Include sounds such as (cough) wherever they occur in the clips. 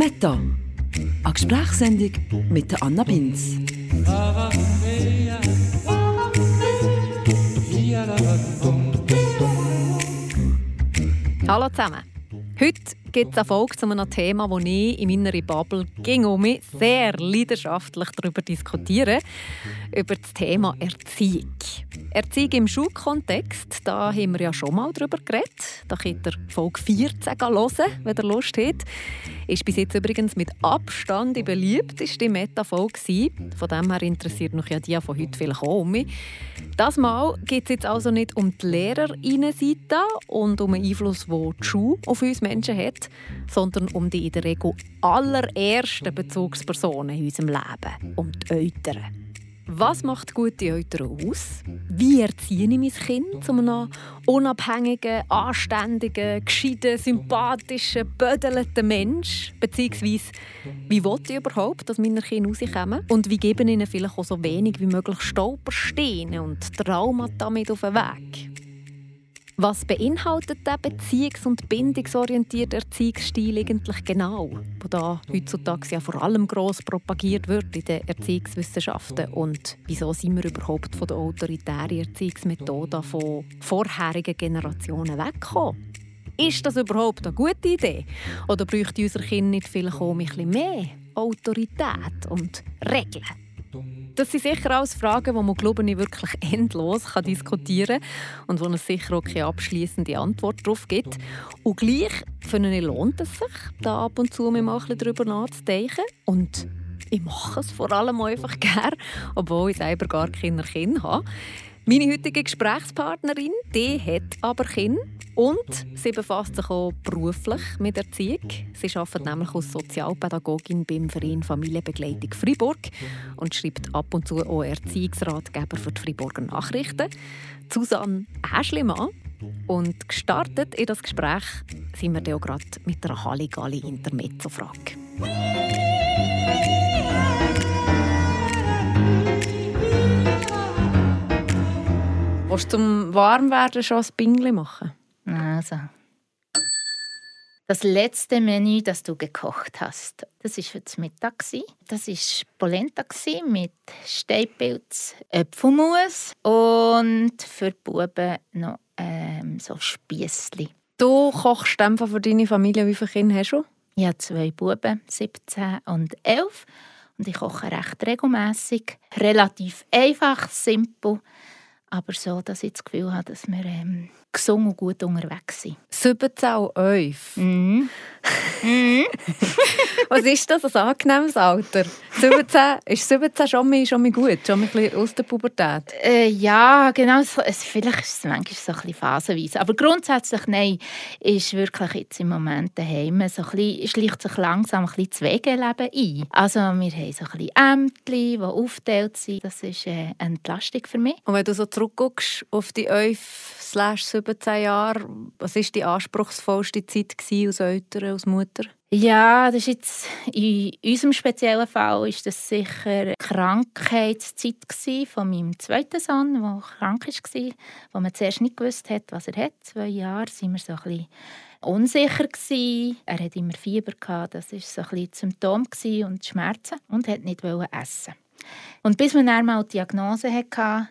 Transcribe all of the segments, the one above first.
Meta, eine Gesprächssendung mit Anna Binz. Hallo zusammen. Heute gibt es eine Folge zu einem Thema, das ich in meiner Bubble ging um mich sehr leidenschaftlich darüber diskutiere, über das Thema Erziehung. Erziehung im Schulkontext, da haben wir ja schon mal darüber geredet. Da könnt ihr Folge 14 hören, wenn ihr Lust habt. Ist bis jetzt übrigens mit Abstand die beliebteste Meta-Folge Von dem her interessiert mich ja die von heute vielleicht auch mich. Das Mal geht es jetzt also nicht um die Lehrerinnenseite und um den Einfluss, den die Schule auf uns Menschen hat, sondern um die in der Regel allerersten Bezugspersonen in unserem Leben, um die Eltern. Was macht gute Eltern aus? Wie erziehe ich mein Kind zu einem unabhängigen, anständigen, gescheiten, sympathischen, bödelnden Mensch? Beziehungsweise, wie will ich überhaupt, dass meine Kinder rauskommen? Und wie geben ihnen vielleicht auch so wenig wie möglich Stolpersteine und Traumata mit auf den Weg? Was beinhaltet der beziehungs- und bindungsorientierte Erziehungsstil eigentlich genau, wo da heutzutage ja vor allem gross propagiert wird in den Erziehungswissenschaften und wieso sind wir überhaupt von der autoritären Erziehungsmethode von vorherigen Generationen weggekommen? Ist das überhaupt eine gute Idee? Oder bräuchte unser Kind nicht vielleicht auch ein bisschen mehr Autorität und Regeln? Das sind sicher alles Fragen, die man, glaube ich, wirklich (laughs) endlos kann diskutieren kann und wo es sicher auch keine abschließende Antwort darauf gibt. Und gleich finde ich, lohnt es sich, da ab und zu mal darüber nachzudenken. Und ich mache es vor allem einfach (laughs) gerne, obwohl ich selber gar keine Kinder habe. Meine heutige Gesprächspartnerin die hat aber Kinder und sie befasst sich auch beruflich mit Erziehung. Sie arbeitet nämlich als Sozialpädagogin beim Verein Familienbegleitung Freiburg und schreibt ab und zu auch Erziehungsratgeber für die Freiburger Nachrichten. Susanne Äschlimann. Und gestartet in das Gespräch sind wir auch gerade mit einer Halligalli-Intermezzo-Frage. Willst du zum Warmwerden schon ein Bingli machen? Also. Das letzte Menü, das du gekocht hast, das war für das Mittag. Das war Polenta mit Steinpilz, Äpfelmus und für die Buben noch ähm, so Spiessli. Du kochst einfach für deine Familie. Wie viele Kinder hast du? Ich habe zwei Buben, 17 und 11. Und ich koche recht regelmäßig, relativ einfach, simpel, aber so, dass ich das Gefühl habe, dass wir ähm, gesund und gut unterwegs sind. 17 und 11? Mhm. mhm. (laughs) Was ist das, ein angenehmes Alter? 17, ist 17 schon mal, schon mal gut, schon mal ein bisschen aus der Pubertät? Äh, ja, genau. So, es, vielleicht ist es manchmal so ein bisschen phasenweise. Aber grundsätzlich, nein, ist wirklich jetzt im Moment daheim so ein bisschen, schleicht sich langsam ein bisschen das Wegeleben ein. Also wir haben so ein bisschen Ämter, die aufgeteilt sind. Das ist äh, eine Entlastung für mich. Und wenn du so zurückguckst auf die 11 17 Jahre, was war die anspruchsvollste Zeit als Eltern, als Mutter? Ja, das ist jetzt in unserem speziellen Fall ist das sicher die Krankheitszeit von meinem zweiten Sohn, der krank war, wo man zuerst nicht gewusst hat, was er hat. Zwei Jahre waren wir so ein bisschen unsicher. Er hatte immer Fieber das war so ein bisschen Symptom und Schmerzen und hat nicht essen. Und bis man dann mal die Diagnose hatte,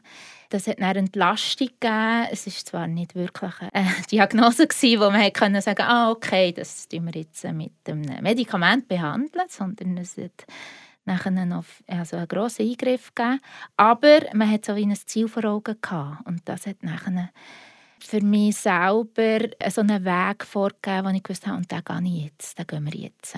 das hat eine Entlastung gegeben. Es war zwar nicht wirklich eine (laughs) Diagnose, gewesen, wo man konnte sagen ah, okay, das tun wir jetzt mit einem Medikament behandeln, sondern es hat nachher noch also einen grossen Eingriff gegeben. Aber man hat so wie ein Ziel vor Augen gehabt. Und das hat nachher für mich selber so einen Weg vorgegeben, wo ich gewusst habe, und den gehe ich jetzt, den gehen wir jetzt.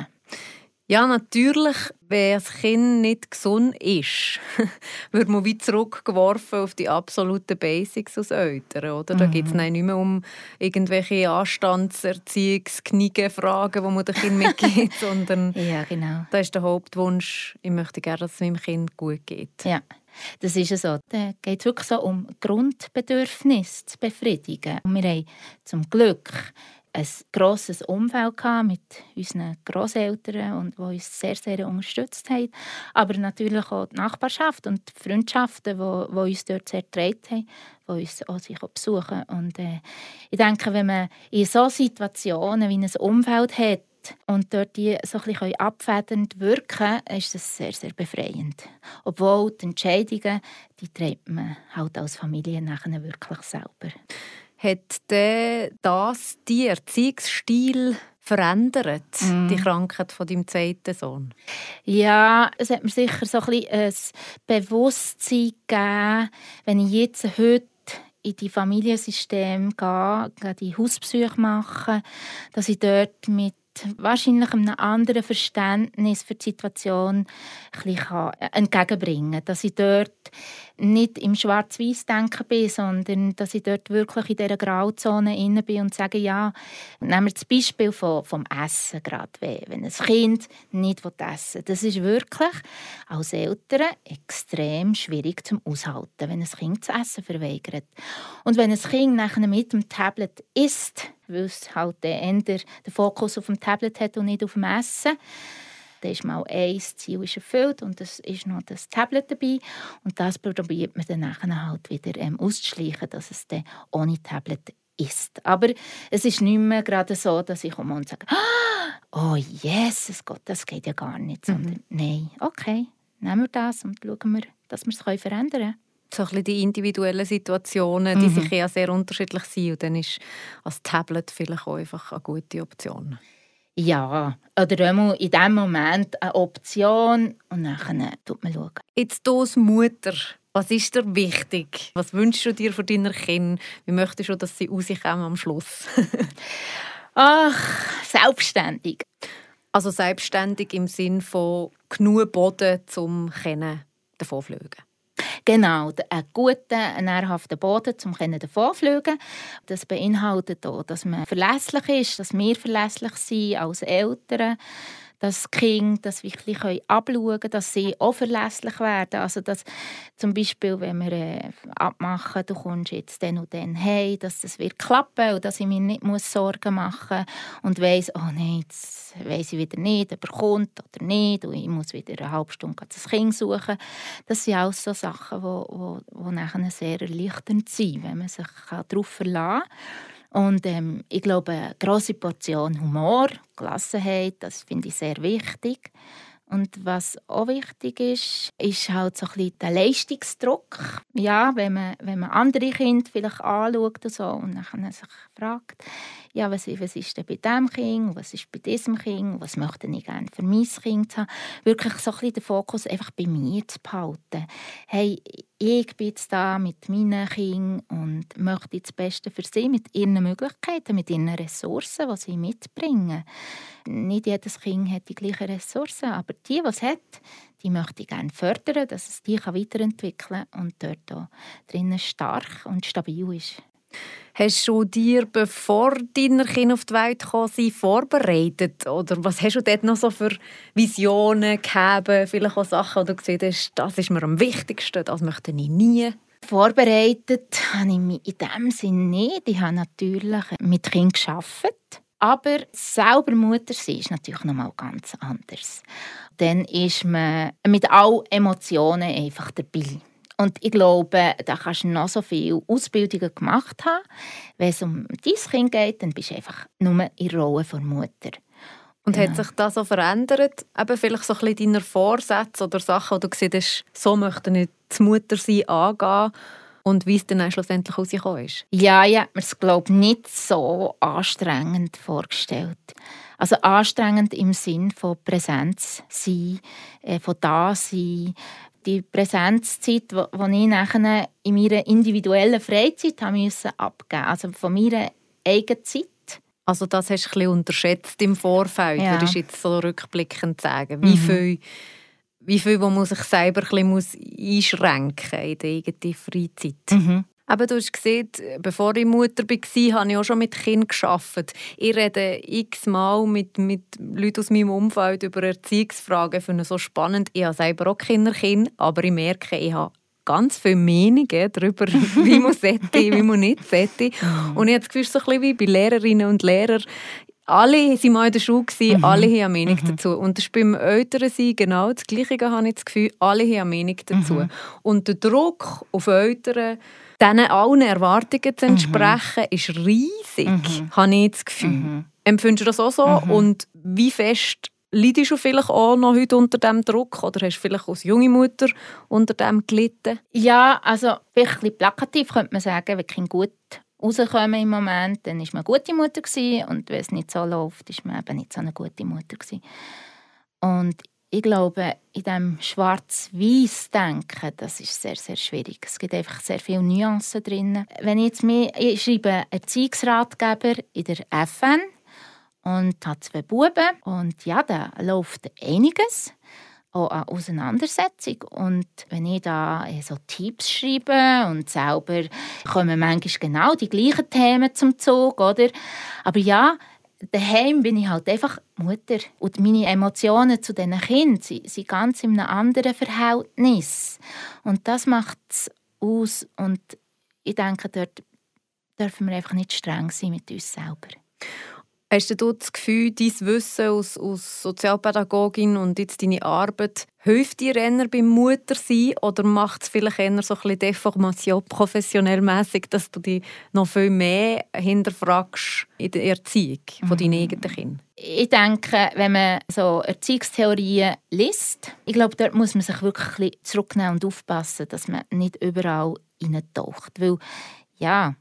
Ja, natürlich, wenn das Kind nicht gesund ist, (laughs) wird man wie zurückgeworfen auf die absoluten Basics aus Eltern. Oder? Da mhm. geht es nicht mehr um irgendwelche Anstandserziehungs-Fragen, die man dem Kind mitgibt, (laughs) sondern ja, genau. da ist der Hauptwunsch, ich möchte gerne, dass es meinem Kind gut geht. Ja. Das ist so. Da geht es wirklich so um Grundbedürfnisse zu befriedigen. Und wir haben zum Glück ein grosses Umfeld mit unseren Großeltern und die uns sehr, sehr unterstützt haben. Aber natürlich auch die Nachbarschaft und die Freundschaften, die, die uns dort sehr getragen haben, die uns auch sich besuchen. Und äh, ich denke, wenn man in solchen Situationen wie ein Umfeld hat, und dort die so ein bisschen abfedernd wirken ist das sehr, sehr befreiend. Obwohl die Entscheidungen, die trägt man halt als Familie nachher wirklich selber. Hat das die Erziehungsstil verändert, mm. die Krankheit von deinem zweiten Sohn? Ja, es hat mir sicher so ein, bisschen ein Bewusstsein gegeben, wenn ich jetzt heute in die Familiensystem gehe, die Hauspsyche machen, dass ich dort mit wahrscheinlich einem anderen Verständnis für die Situation ein entgegenbringen kann. Dass ich dort nicht im Schwarz-Weiß-Denken bin, sondern dass ich dort wirklich in dieser Grauzone inne bin und sage, ja, nehmen wir das Beispiel vom, vom Essen gerade, wenn ein Kind nicht essen will. Das ist wirklich als Eltern extrem schwierig zum Aushalten, wenn ein Kind das Essen verweigert. Und wenn ein Kind nachher mit dem Tablet isst, weil es halt eher den Fokus auf dem Tablet hat und nicht auf dem Essen, dann ist mal ein Ziel ist erfüllt und es ist noch das Tablet dabei. Und das probiert man dann halt wieder ähm, auszuschleichen, dass es dann ohne Tablet ist. Aber es ist nicht mehr gerade so, dass ich komme und sage, (gasps) oh Jesus Gott, das geht ja gar nicht. Sondern mhm. nein, okay, nehmen wir das und schauen wir, dass wir es verändern können so ein die individuellen Situationen, die mhm. sich ja sehr unterschiedlich sind. Und dann ist als Tablet vielleicht auch einfach eine gute Option. Ja, oder einmal in diesem Moment eine Option und dann tut man schauen. Jetzt du als Mutter, was ist dir wichtig? Was wünschst du dir von deiner Kinder? Wie möchtest du, dass sie rauskommen am Schluss? (laughs) Ach, selbstständig. Also selbstständig im Sinn von genug Boden zum davon fliegen. Genau, einen guten, nährhaften Boden, um davonfliegen Das beinhaltet auch, dass man verlässlich ist, dass wir verlässlich sind als Eltern dass Kinder das wirklich abschauen können, dass sie auch verlässlich werden. Also dass zum Beispiel, wenn wir äh, abmachen, du kommst jetzt dann und dann hey, dass das wird klappen und dass ich mir nicht muss Sorgen machen muss und weiss, oh nein, jetzt weiss ich wieder nicht, ob er kommt oder nicht und ich muss wieder eine halbe Stunde das Kind suchen. Das sind auch so Sachen, die, nachher sehr erleichternd sind, wenn man sich darauf verlassen kann. Und ähm, ich glaube, eine grosse Portion Humor, Gelassenheit, das finde ich sehr wichtig. Und was auch wichtig ist, ist halt so ein bisschen der Leistungsdruck. Ja, wenn man, wenn man andere Kinder vielleicht anschaut und, so, und dann sich fragt, ja, was, was ist denn bei diesem Kind, was ist bei diesem Kind, was möchte ich gerne für mein Kind haben. Wirklich so ein bisschen den Fokus einfach bei mir zu behalten. Hey, ich bin jetzt da mit meinen Kindern und möchte das Beste für sie mit ihren Möglichkeiten, mit ihren Ressourcen, die sie mitbringen. Nicht jedes Kind hat die gleichen Ressourcen, aber die, die es hat, die möchte ich gerne fördern, dass es die weiterentwickeln kann und dort auch drinnen stark und stabil ist. Hast du dir, bevor deine Kinder auf die Welt gekommen sind, vorbereitet? Oder was hast du dort noch so für Visionen gehabt? Vielleicht auch Sachen, die du gesehen hast, das ist mir am wichtigsten, das möchte ich nie? Vorbereitet habe ich mich in dem Sinne nicht. Ich habe natürlich mit Kindern gearbeitet. Aber selber Mutter sein ist natürlich noch mal ganz anders. Dann ist man mit allen Emotionen einfach dabei. Und ich glaube, da kannst du noch so viele Ausbildungen gemacht haben. Wenn es um dein Kind geht, dann bist du einfach nur in der Rolle der Mutter. Und ja. hat sich das so verändert? Eben vielleicht so ein bisschen deiner Vorsätze oder Sachen, die du gesehen hast, so möchte ich das Muttersein angehen und wie es dann schlussendlich rausgekommen ist? Ja, ich habe mir es, glaube nicht so anstrengend vorgestellt. Also anstrengend im Sinn von Präsenz sein, äh, von da sein, die Präsenzzeit, die ich nachher in meiner individuellen Freizeit haben musste abgeben also von meiner eigenen Zeit. Also das hast du ein bisschen unterschätzt im Vorfeld, ja. würdest du jetzt so rückblickend sagen. Wie mhm. viel, wie viel wo man sich selber ein bisschen einschränken muss in der eigenen Freizeit. Mhm. Aber du hast gesehen, bevor ich Mutter war, habe ich auch schon mit Kindern gearbeitet. Ich rede x-mal mit, mit Leuten aus meinem Umfeld über Erziehungsfragen. Ich finde es so spannend. Ich habe selber auch Kinder, aber ich merke, ich habe ganz viele Meinungen darüber, wie man sollte, wie man nicht sollte. (laughs) Und ich habe das Gefühl, so ein bisschen wie bei Lehrerinnen und Lehrern, alle waren mal in der Schule, mhm. alle haben eine Meinung mhm. dazu. Und das ist beim Elternsein genau das Gleiche, habe ich das Gefühl. Alle haben eine Meinung dazu. Mhm. Und der Druck auf Eltern, diesen allen Erwartungen zu entsprechen, ist riesig, mhm. habe ich das Gefühl. Mhm. Empfindest du das auch so? Mhm. Und wie fest Leidest du vielleicht auch noch heute unter diesem Druck oder hast du vielleicht als junge Mutter unter dem gelitten? Ja, also vielleicht ein bisschen plakativ könnte man sagen, Kinder gut rauskommen im Moment, dann war man eine gute Mutter gewesen, und wenn es nicht so läuft, ist man eben nicht so eine gute Mutter gewesen. Und ich glaube, in diesem Schwarz-Weiß-Denken, das ist sehr, sehr schwierig. Es gibt einfach sehr viele Nuancen drin. Wenn ich jetzt mir, ich schreibe Erziehungsratgeber in der FN und habe zwei Buben und ja, da läuft einiges auch eine Auseinandersetzung. Und wenn ich da äh, so Tipps schreibe und selber kommen manchmal genau die gleichen Themen zum Zug, oder? Aber ja, daheim bin ich halt einfach Mutter. Und meine Emotionen zu diesen Kindern sind ganz in einem anderen Verhältnis. Und das macht es aus. Und ich denke, dort dürfen wir einfach nicht streng sein mit uns selber. Hast du das Gefühl, dein Wissen als, als Sozialpädagogin und jetzt deine Arbeit hilft dir eher beim Muttersein oder macht es vielleicht eher so ein bisschen Deformation professionell mäßig, dass du dich noch viel mehr hinterfragst in der Erziehung von deinen mhm. eigenen Kindern? Ich denke, wenn man so Erziehungstheorien liest, ich glaube, dort muss man sich wirklich zurücknehmen und aufpassen, dass man nicht überall hineintaucht. Weil, ja,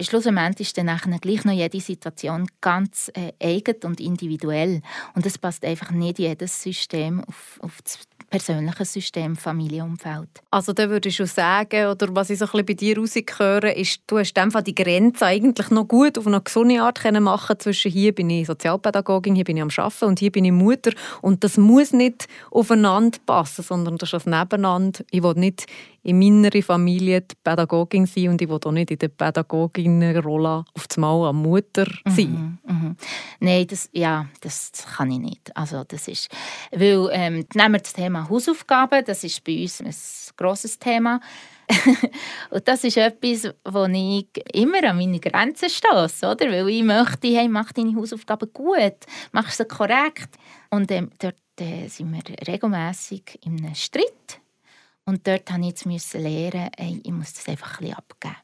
schlussendlich ist dann nachher gleich noch jede Situation ganz äh, eigen und individuell. Und es passt einfach nicht jedes System auf, auf das persönliche System, Familienumfeld. Also da würde ich schon sagen, oder was ich so ein bisschen bei dir rausgehöre, ist, du hast einfach die Grenze eigentlich noch gut auf eine gesunde Art können machen zwischen hier bin ich Sozialpädagogin, hier bin ich am Arbeiten und hier bin ich Mutter. Und das muss nicht aufeinander passen, sondern das ist ein Nebeneinander. Ich will nicht in meiner Familie die Pädagogin sein und ich will auch nicht in der Pädagogin-Rolle auf das Mal eine Mutter sein. Mhm, mhm. Nein, das, ja, das kann ich nicht. Also das ist, weil, ähm, nehmen wir das Thema Hausaufgaben, das ist bei uns ein grosses Thema. (laughs) und das ist etwas, wo ich immer an meine Grenzen stoße, oder? Weil ich möchte, hey, mach deine Hausaufgaben gut, mach sie korrekt. Und ähm, dort äh, sind wir regelmäßig in einem Streit und dort musste ich jetzt lernen, ey, ich muss das einfach ein bisschen abgeben.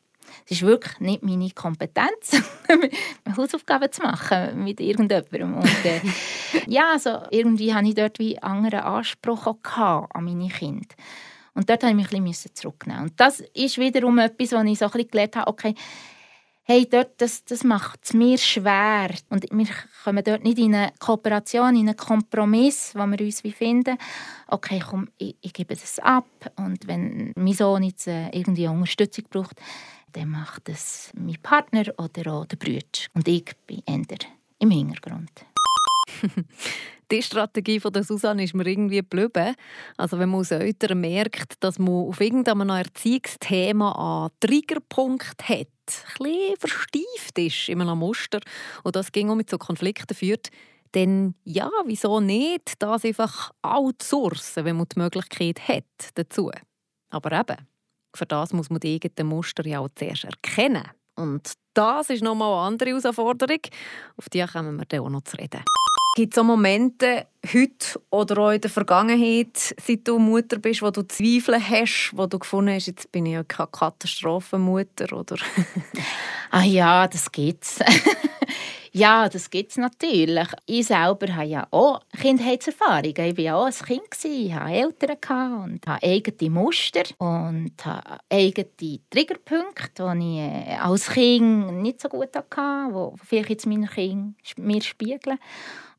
Es ist wirklich nicht meine Kompetenz, (laughs) Hausaufgaben zu machen mit irgendjemandem. Und, äh, (laughs) ja, also irgendwie hatte ich dort wie einen anderen Anspruch an meine Kinder. Und dort musste ich mich ein bisschen zurücknehmen. Und das ist wiederum etwas, was ich so ein bisschen gelernt habe, okay, hey, dort, das, das macht es mir schwer. Und wir kommen dort nicht in eine Kooperation, in einen Kompromiss, wo wir uns wie finden, okay, komm, ich, ich gebe das ab. Und wenn mein Sohn jetzt äh, irgendwie Unterstützung braucht, dann macht es mein Partner oder auch der Bruder. Und ich bin eher im Hintergrund. Die Strategie von der Susanne ist mir irgendwie geblieben. Also wenn man als Eltern merkt, dass man auf irgendeinem Erziehungsthema einen Triggerpunkt hat, ein bisschen verstieft ist in einem Muster und das ging auch mit so Konflikten führt, dann ja, wieso nicht das einfach outsourcen, wenn man die Möglichkeit hat dazu. Aber eben, für das muss man die eigenen Muster ja auch zuerst erkennen. Und das ist nochmal eine andere Herausforderung. Auf die kommen wir dann auch noch zu reden. Gibt es auch Momente, heute oder auch in der Vergangenheit, seit du Mutter bist, wo du Zweifel hast, wo du gefunden hast, jetzt bin ich ja keine Katastrophenmutter, oder? (laughs) ah ja, das gibt's. (laughs) ja, das gibt's natürlich. Ich selber habe ja auch Kindheitserfahrungen. Ich war ja auch ein Kind, ich hatte Eltern und hatte eigene Muster und eigene Triggerpunkte, die ich äh, als Kind nicht so gut hatte, die vielleicht jetzt meine Kinder mir spiegeln.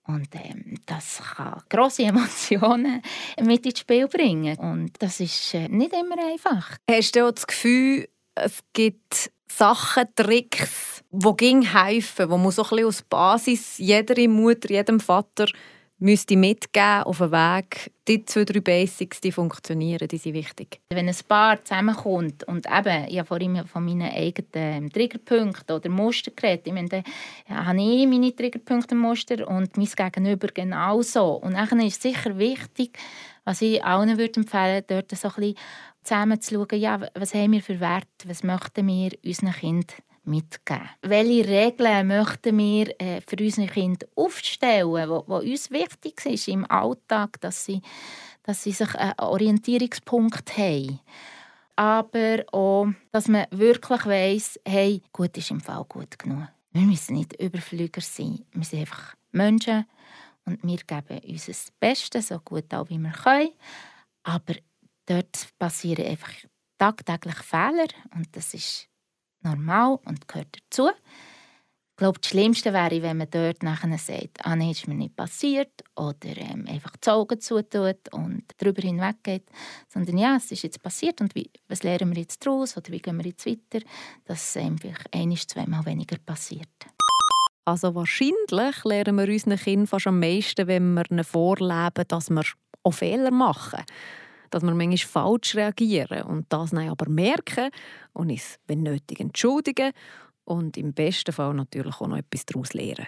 Und ähm, das kann grosse Emotionen mit ins Spiel bringen. Und das ist äh, nicht immer einfach. Hast du das Gefühl, es gibt Sachen, Tricks, die helfen, wo man so ein bisschen aus Basis jeder Mutter, jedem Vater müsste mitgeben auf den Weg, die zwei, drei Basics, die funktionieren, die sind wichtig. Wenn ein Paar zusammenkommt und eben, ich habe vorhin von meinen eigenen Triggerpunkten oder Muster geredet, ich meine, dann habe ich meine Triggerpunkte und Muster und mein Gegenüber genauso. Und dann ist es sicher wichtig, was ich allen würde empfehlen dort so ein bisschen zusammen zu schauen, ja, was haben wir für Werte, was möchten wir unseren Kindern mitgeben. Welche Regeln möchten wir äh, für unsere Kinder aufstellen, wo uns wichtig ist im Alltag, dass sie, dass sie sich einen Orientierungspunkt haben. Aber auch, dass man wirklich weiss, hey, gut ist im Fall gut genug. Wir müssen nicht Überflüger sein. Wir sind einfach Menschen und wir geben unser Bestes, so gut auch wie wir können. Aber dort passieren einfach tagtäglich Fehler und das ist normal und gehört dazu. Ich glaube, das Schlimmste wäre, wenn man dort nachher sagt, ah, nee, ist mir nicht passiert oder ähm, einfach die Augen zutut und darüber hinweggeht. Sondern ja, es ist jetzt passiert und wie, was lernen wir jetzt daraus oder wie gehen wir jetzt weiter, dass es einfach ein, zweimal weniger passiert. Also wahrscheinlich lernen wir unseren Kindern fast am meisten, wenn wir ihnen vorleben, dass wir auch Fehler machen. Dass wir manchmal falsch reagieren und das dann aber merken und uns, wenn nötig, entschuldigen und im besten Fall natürlich auch noch etwas daraus lernen.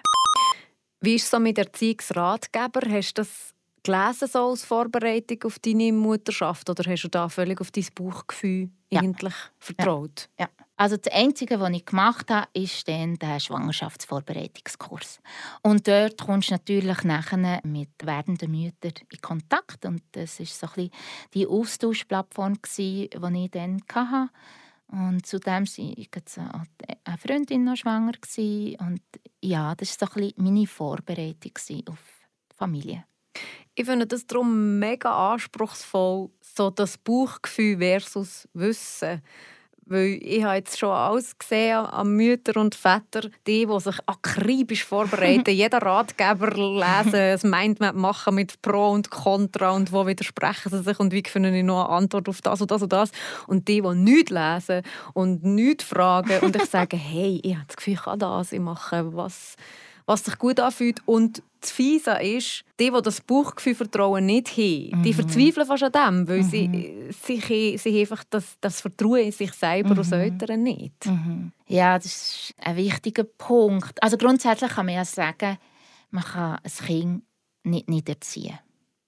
Wie ist es so mit Erziehungsratgeber? Hast du das gelesen so als Vorbereitung auf deine Mutterschaft oder hast du da völlig auf dein Bauchgefühl ja. eigentlich vertraut? Ja. ja. Also das Einzige, was ich gemacht habe, ist dann der Schwangerschaftsvorbereitungskurs. Und dort kommst du natürlich nachher mit werdenden Müttern in Kontakt. Und das war so ein die Austauschplattform, die ich dann hatte. Und zudem war eine Freundin noch schwanger. Und ja, das war so ein meine Vorbereitung auf die Familie. Ich finde das darum mega anspruchsvoll, so das Bauchgefühl versus Wissen. Weil ich habe jetzt schon alles gesehen an Mütter und Väter, die, die sich akribisch vorbereiten, (laughs) jeder Ratgeber lesen, ein Mindmap machen mit Pro und Contra und wo widersprechen sie sich und wie finden ich noch eine Antwort auf das und das und das. Und die, die nichts lesen und nichts fragen und ich sage, (laughs) hey, ich habe das Gefühl, ich kann das, ich mache was was sich gut anfühlt. Und das Fiese ist, die, die das Bauchgefühl-Vertrauen nicht haben, mhm. die verzweifeln fast an dem, weil mhm. sie, sie, sie einfach das, das Vertrauen in sich selber mhm. als Eltern nicht. Mhm. Ja, das ist ein wichtiger Punkt. Also grundsätzlich kann man ja sagen, man kann ein Kind nicht, nicht erziehen.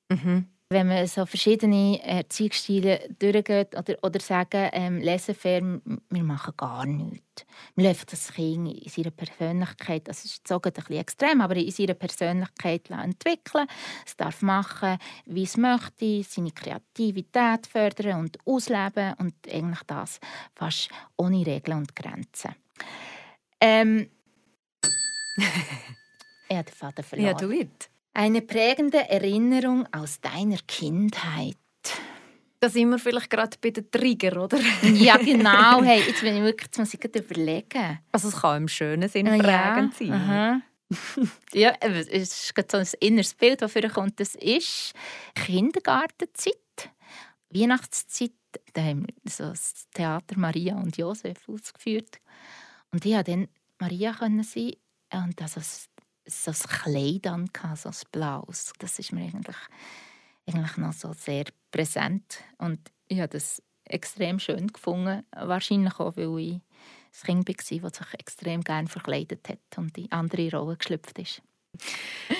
Mhm wenn man so verschiedene Erziehungsstile durchgeht oder, oder sagen, ähm, laissez-faire, wir machen gar nichts. Wir lassen das Kind in seiner Persönlichkeit, das ist so ein bisschen extrem, aber in seiner Persönlichkeit entwickeln. Es darf machen, wie es möchte, seine Kreativität fördern und ausleben und eigentlich das fast ohne Regeln und Grenzen. Ähm, (laughs) er hat den Vater verloren. Ja, du it. Eine prägende Erinnerung aus deiner Kindheit. Da sind wir vielleicht gerade bei den Trigger, oder? (laughs) ja, genau. (laughs) Hey, jetzt bin ich wirklich, jetzt muss ich überlegen. Also es kann im schönen Sinn prägend (laughs) ja, sein. Aha. ja, es ist so ein inneres Bild, das für kommt. Das ist Kindergartenzeit, Weihnachtszeit. Da haben wir so das Theater Maria und Josef ausgeführt. Und ich konnte dann Maria sein. Und also so ein Kleid an, so ein blaues. Das ist mir eigentlich, eigentlich noch so sehr präsent. Und ich habe das extrem schön gefunden. Wahrscheinlich auch, weil ich ein Kind war, das sich extrem gerne verkleidet hat und in andere Rollen geschlüpft ist.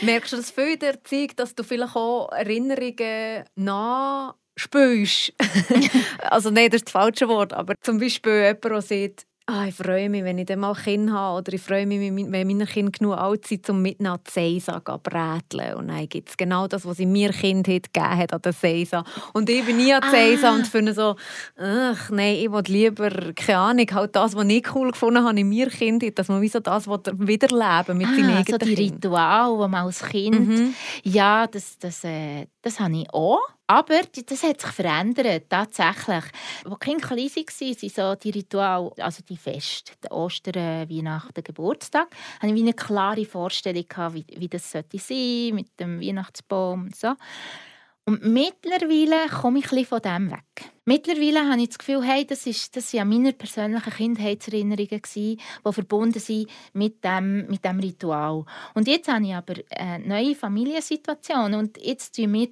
Merkst du das viel in der Erziehung, dass du vielleicht auch Erinnerungen nachspürst? (laughs) also nein, das ist das falsche Wort, aber zum Beispiel jemand, der sagt, Ah, ich freue mich, wenn ich dann mal Kind habe. Oder ich freue mich, wenn meine Kinder genug alt sind, um mit nach Seisa zu bräteln. Und dann gibt es genau das, was sie mir Kind hat gegeben hat an der Seisa. Und ich bin nie an der Seisa ah. und finde so, ach nein, ich will lieber, keine Ahnung, halt das, was ich cool gefunden habe in mir Kind, dass man wie so das wiederleben mit ah, seinen eigenen so die Ritual, die man als Kind... Mhm. Ja, das, das, äh, das habe ich auch. Aber das hat sich verändert, tatsächlich. Als Kinder klein waren, sind so die Rituale, also die Feste, Ostern, Weihnachten, Geburtstag, hatte ich eine klare Vorstellung, wie, wie das sollte sein mit dem Weihnachtsbaum und so. Und mittlerweile komme ich ein von dem weg. Mittlerweile habe ich das Gefühl, hey, das, ist, das waren meine persönlichen Kindheitserinnerungen, die verbunden sind mit dem, mit dem Ritual. Und jetzt habe ich aber eine neue Familiensituation und jetzt tun wir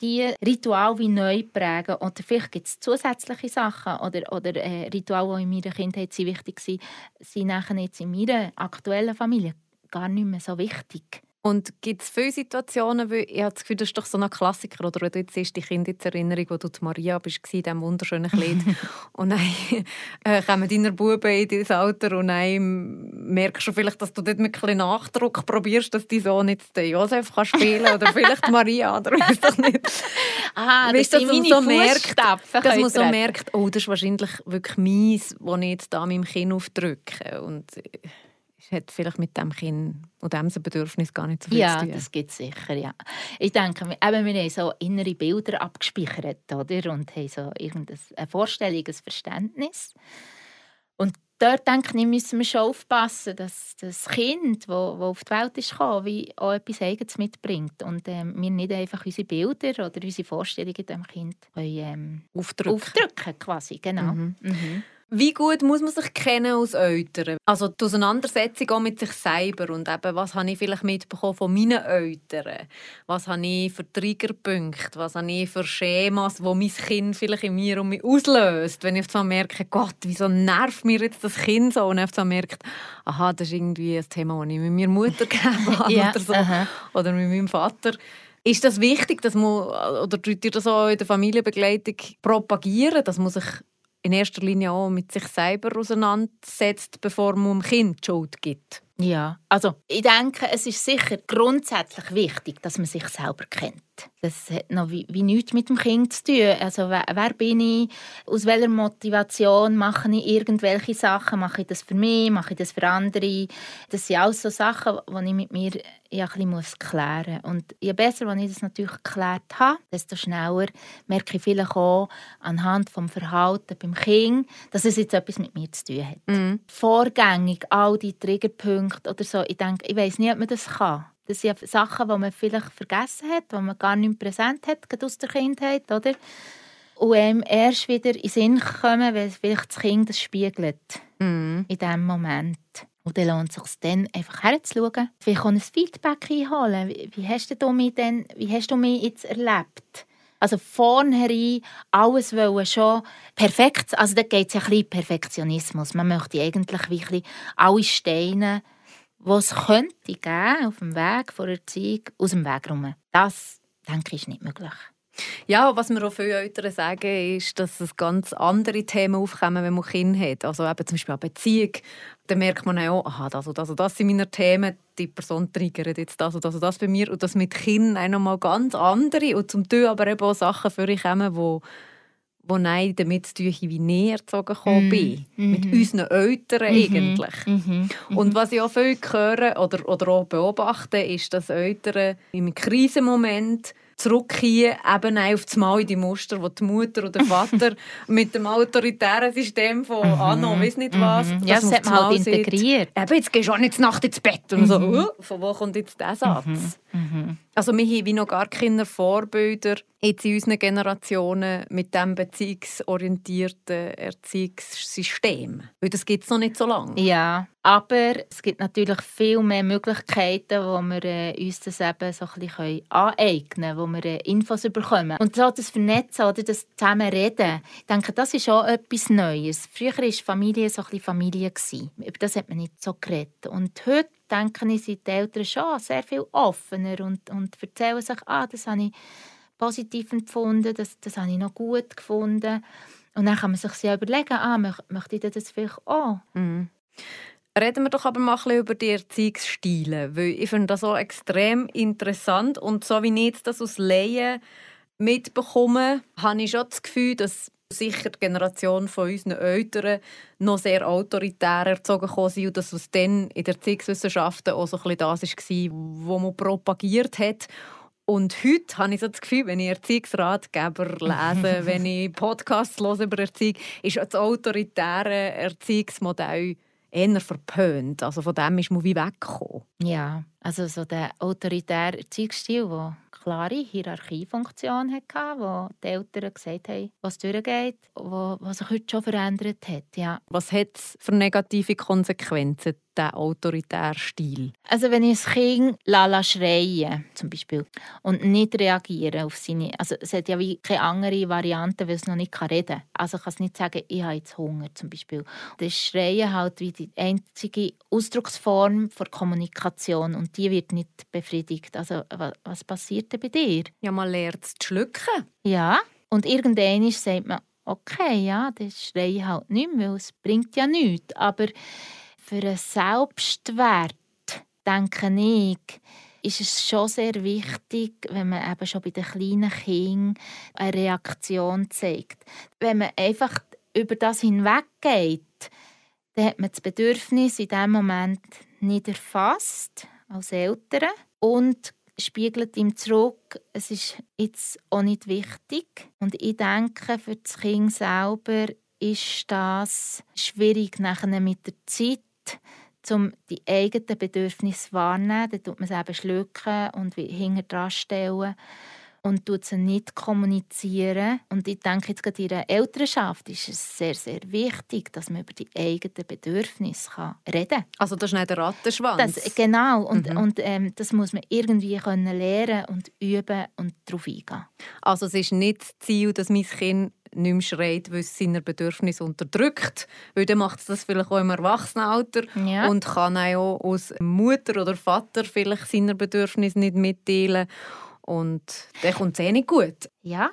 die Ritual wie neu prägen. Oder vielleicht gibt es zusätzliche Sachen oder, oder äh, Rituale, die in meiner Kindheit wichtig waren, sind nachher jetzt in meiner aktuellen Familie gar nicht mehr so wichtig. Und gibt es viele Situationen, weil ich habe das Gefühl, das ist doch so ein Klassiker, oder wenn du jetzt siehst, die Kindheitserinnerung, wo du die Maria bist, in diesem wunderschönen Kleid, (laughs) und dann äh, kommen deine Buben in dein Alter und dann merkst du vielleicht, dass du dort mit ein Nachdruck probierst, dass dein Sohn jetzt den Josef kann spielen kann oder vielleicht Maria, oder weiß doch nicht. (laughs) Ah, weißt, das dass man so merkt, dass man so merkt, oh, das ist wahrscheinlich wirklich meins, das ich jetzt da meinem Kind aufdrücke. Und äh, hat vielleicht mit dem Kind und diesem Bedürfnis gar nicht so viel ja, zu tun. Ja, das gibt es sicher, ja. Ich denke, eben, wir haben so innere Bilder abgespeichert oder? und haben so irgendeine Vorstellung, ein Verständnis. Und dort denke ich, müssen wir schon aufpassen, dass das Kind, das auf die Welt ist gekommen, wie auch etwas Eigenes mitbringt und ähm, wir nicht einfach unsere Bilder oder unsere Vorstellungen dem Kind können, ähm, aufdrücken. aufdrücken quasi, genau. Mhm. Mhm. Wie gut muss man sich kennen als Eltern? Also die Auseinandersetzung auch mit sich selber und eben, was habe ich vielleicht mitbekommen von meinen Eltern? Was habe ich für Triggerpunkte? Was habe ich für Schemas, wo mein Kind vielleicht in mir um mich auslöst? Wenn ich so merke, Gott, wieso nervt mir jetzt das Kind so? Und ich merke, aha, das ist irgendwie ein Thema, das ich mit meiner Mutter (laughs) gegeben habe ja, oder, so. oder mit meinem Vater. Ist das wichtig, dass man, oder tut ihr das auch in der Familienbegleitung propagieren, dass man sich in erster Linie auch mit sich selber auseinandersetzt, bevor man dem Kind Schuld gibt. Ja, also ich denke, es ist sicher grundsätzlich wichtig, dass man sich selber kennt. Das hat noch wie, wie nichts mit dem Kind zu tun. Also wer, wer, bin ich? Aus welcher Motivation mache ich irgendwelche Sachen? Mache ich das für mich? Mache ich das für andere? Das sind alles so Sachen, die ich mit mir ja, ein bisschen klären muss. Und je besser, wenn ich das natürlich geklärt habe, desto schneller merke ich vielleicht auch anhand des Verhalten beim Kind, dass es jetzt etwas mit mir zu tun hat. Mhm. Vorgängig all die Triggerpunkte oder so, ich denke, ich weiß nicht, ob man das kann. Das sind Sachen, die man vielleicht vergessen hat, die man gar nicht präsent hat, gerade aus der Kindheit, oder? Und einem erst wieder in den Sinn kommen, weil vielleicht das Kind das spiegelt. Mm. In diesem Moment. Und dann lohnt es sich dann einfach herzuschauen. Vielleicht auch ein Feedback einholen. Wie hast du mich, denn, wie hast du mich jetzt erlebt? Also vornherein alles wollen schon perfekt. Also da geht es ein bisschen Perfektionismus. Man möchte eigentlich wirklich alle Steine was es könnte geben auf dem Weg vor Erziehung aus dem Weg rum. Das, denke ich, ist nicht möglich. Ja, was mir auch viele Eltern sagen, ist, dass es ganz andere Themen aufkommen, wenn man Kinder hat. Also eben zum Beispiel eine Beziehung. Dann merkt man auch, aha, das und das und das sind meine Themen. Die Person triggert jetzt das und das und das bei mir. Und das mit Kindern auch nochmal ganz andere. Und zum Teil aber eben auch Sachen für euch kommen, die wo ich damit zu tun wie näher erzogen mm. bin. Mm Mit unseren Eltern mm eigentlich. Mm Und was ich auch viel höre oder, oder auch beobachte, ist, dass Eltern im Krisenmoment zurückkehren, eben auf das Mal in die Muster, wo die Mutter oder der Vater (laughs) mit dem autoritären System von mhm. Anno, weiß nicht was. Mhm. Ja, das hat man halt integriert. Eben, jetzt gehst du auch nicht Nacht ins Bett. Und so, uh, von wo kommt jetzt dieser Satz? Mhm. mhm. Also wir haben wie noch gar keine Vorbilder jetzt in unseren Generationen mit diesem beziehungsorientierten Erziehungssystem. Weil das gibt es noch nicht so lange. Ja, aber es gibt natürlich viel mehr Möglichkeiten, wo wir äh, uns das eben so ein bisschen aneignen können, wo wir äh, Infos bekommen. Und so das Vernetzen oder das Zusammenreden, ich denke, das ist auch etwas Neues. Früher war Familie so ein bisschen Familie. Über das hat man nicht so geredet. Und heute denke ich, sind die Eltern schon sehr viel offener und, und erzählen sich, ah, das habe ich positiv empfunden, das, das habe ich noch gut gefunden. Und dann kann man sich überlegen, ah, möchte ich das vielleicht auch? Mhm. Reden wir doch aber mal ein über die Erziehungsstile, weil ich finde das auch extrem interessant und so wie ich das aus Laien mitbekomme, habe ich schon das Gefühl, dass sicher die Generation von unseren Eltern noch sehr autoritär erzogen sind und dass es dann in der Erziehungswissenschaften auch so ein bisschen das war, was man propagiert hat. Und heute habe ich so das Gefühl, wenn ich Erziehungsratgeber lese, (laughs) wenn ich Podcasts höre über Erziehung, ist das autoritäre Erziehungsmodell eher verpönt. Also von dem ist man wie weggekommen. Ja, also so der autoritäre Erziehungsstil, der klare Hierarchiefunktion hatte, wo die Eltern gesagt haben, was durchgeht, wo, was sich heute schon verändert hat. Ja. Was hat es für negative Konsequenzen, diesen autoritären Stil? Also wenn ich das Kind lala schreien zum Beispiel und nicht reagieren auf seine, also es hat ja wie keine andere Variante, weil es noch nicht reden kann. Also ich kann es nicht sagen, ich habe jetzt Hunger zum Beispiel. Das Schreien halt wie die einzige Ausdrucksform der Kommunikation und die wird nicht befriedigt. Also was passiert denn bei dir? Ja, man lernt es zu schlucken. Ja, und irgendwann sagt man, okay, ja, das schreie halt nicht mehr, weil es bringt ja nichts. Aber für einen Selbstwert, denke ich, ist es schon sehr wichtig, wenn man eben schon bei den kleinen Kindern eine Reaktion zeigt. Wenn man einfach über das hinweggeht, dann hat man das Bedürfnis in diesem Moment nicht erfasst als Eltern und spiegelt ihm zurück, es ist jetzt auch nicht wichtig. Und ich denke, für das Kind selber ist das schwierig nachher mit der Zeit, um die eigenen Bedürfnisse wahrzunehmen. Dann tut man es eben schlucken und hinter dran stellen und tut sie nicht kommunizieren. Und ich denke, jetzt gerade in der Elternschaft ist es sehr, sehr wichtig, dass man über die eigenen Bedürfnisse kann reden kann. Also das ist nicht der Rattenschwanz? Das, genau. Und, mhm. und ähm, das muss man irgendwie können lernen und üben und darauf eingehen. Also es ist nicht das Ziel, dass mein Kind nicht mehr schreit, weil es seine Bedürfnisse unterdrückt. Weil dann macht es das vielleicht auch im Erwachsenenalter ja. und kann auch als Mutter oder Vater vielleicht seine Bedürfnisse nicht mitteilen. Und dann kommt es eh nicht gut. Ja.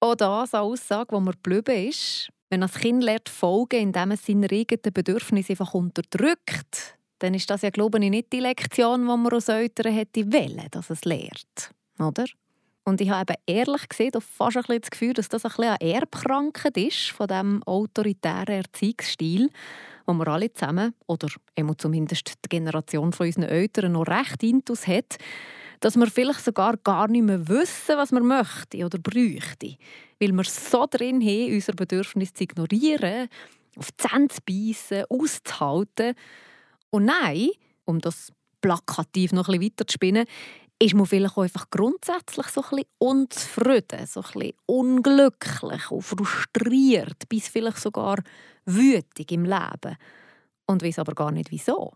Auch das eine Aussage, die mir geblieben ist. Wenn ein Kind lernt folgen, indem es seine eigenen Bedürfnisse einfach unterdrückt, dann ist das ja, glaube ich, nicht die Lektion, die man als Eltern hätte wollen, dass es lernt. Oder? Und ich habe eben ehrlich gesagt fast ein bisschen das Gefühl, dass das ein bisschen eine Erbkrankheit ist von diesem autoritären Erziehungsstil, wo wir alle zusammen, oder zumindest die Generation von unseren Eltern, noch recht intus hat dass wir vielleicht sogar gar nicht mehr wissen, was wir möchten oder bräuchten, weil wir so drin haben, unser Bedürfnis zu ignorieren, auf die Zähne zu beißen, auszuhalten. Und nein, um das plakativ noch ein bisschen weiter zu spinnen, ist man vielleicht auch einfach grundsätzlich so ein bisschen unzufrieden, so ein bisschen unglücklich und frustriert, bis vielleicht sogar wütig im Leben. Und weiß aber gar nicht wieso.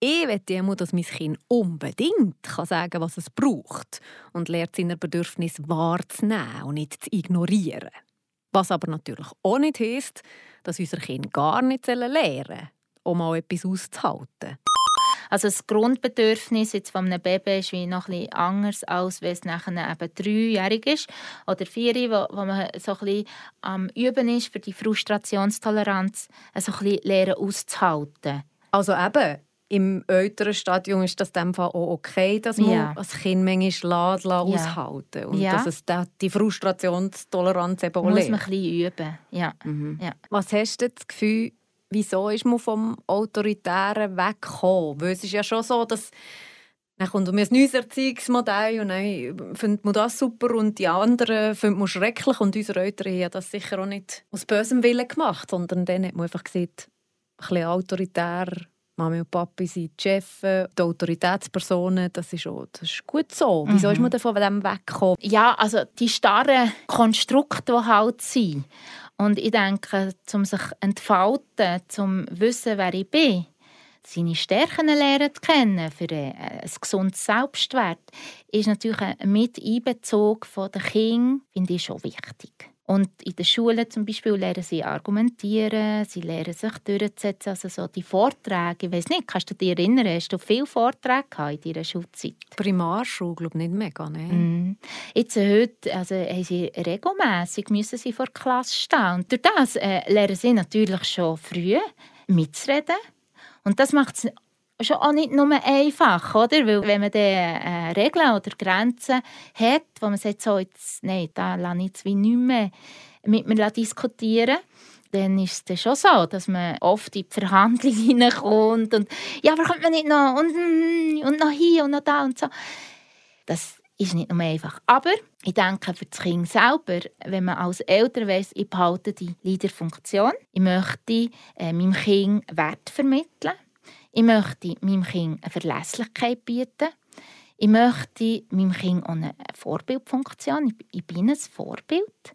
Ich möchte immer, dass mein Kind unbedingt kann sagen was es braucht und lernt seine Bedürfnisse wahrzunehmen und nicht zu ignorieren. Was aber natürlich auch nicht heisst, dass unser Kind gar nicht lernen sollen, um mal etwas auszuhalten. Also das Grundbedürfnis jetzt von einem Baby ist wie noch etwas anders, als wenn es nachher eben dreijährig ist oder vier, wo, wo man so ein bisschen am Üben ist, für die Frustrationstoleranz so ein bisschen lernen auszuhalten. Also eben, im älteren Stadium ist das in dem Fall auch okay, dass man ja. als Kind manchmal lässt, lässt ja. aushalten und ja. dass es die Frustrationstoleranz eben auch Muss man ein bisschen üben, ja. Mhm. ja. Was hast du das Gefühl, wieso ist man vom Autoritären weggekommen? Weil es ist ja schon so, dass dann kommt ein neues Erziehungsmodell und dann findet man das super und die anderen finden man schrecklich und unsere Eltern haben das sicher auch nicht aus bösem Willen gemacht, sondern dann hat man einfach gesagt, ein bisschen autoritär Mami und Papi sind die Chefs, die Autoritätspersonen, das ist, auch, das ist gut so. Wieso mhm. ist man denn von dem weggekommen? Ja, also die starren Konstrukte, die halt sind. Und ich denke, um sich zu entfalten, um zu wissen, wer ich bin, seine Stärken lernen zu kennen für ein, gesundes Selbstwert, ist natürlich ein Miteinbezug der Kinder, finde ich schon wichtig. Und in der Schule zum Beispiel lernen sie argumentieren, sie lernen sich durchzusetzen, also so die Vorträge, ich weiß nicht, kannst du dich erinnern, hast du viele Vorträge in deiner Schulzeit? Primarschule, glaube ich, nicht mega, ne? Mm. Jetzt äh, heute, also haben sie regelmässig müssen sie vor der Klasse stehen und durch das äh, lernen sie natürlich schon früh mitzureden und das macht es schon auch nicht nur einfach, oder? Weil wenn man dann äh, Regeln oder Grenzen hat, wo man sagt, so, jetzt, nein, da lasse ich jetzt wie nicht mehr mit mir diskutieren dann ist es schon so, dass man oft in die Verhandlung (laughs) hineinkommt und «Ja, aber kommt man nicht noch?» und, und noch hier und noch da und so. Das ist nicht nur einfach. Aber ich denke, für das Kind selber, wenn man als Eltern weiss, ich behalte die Leaderfunktion, ich möchte äh, meinem Kind Wert vermitteln, ich möchte meinem Kind eine Verlässlichkeit bieten. Ich möchte meinem Kind auch eine Vorbildfunktion. Ich bin ein Vorbild.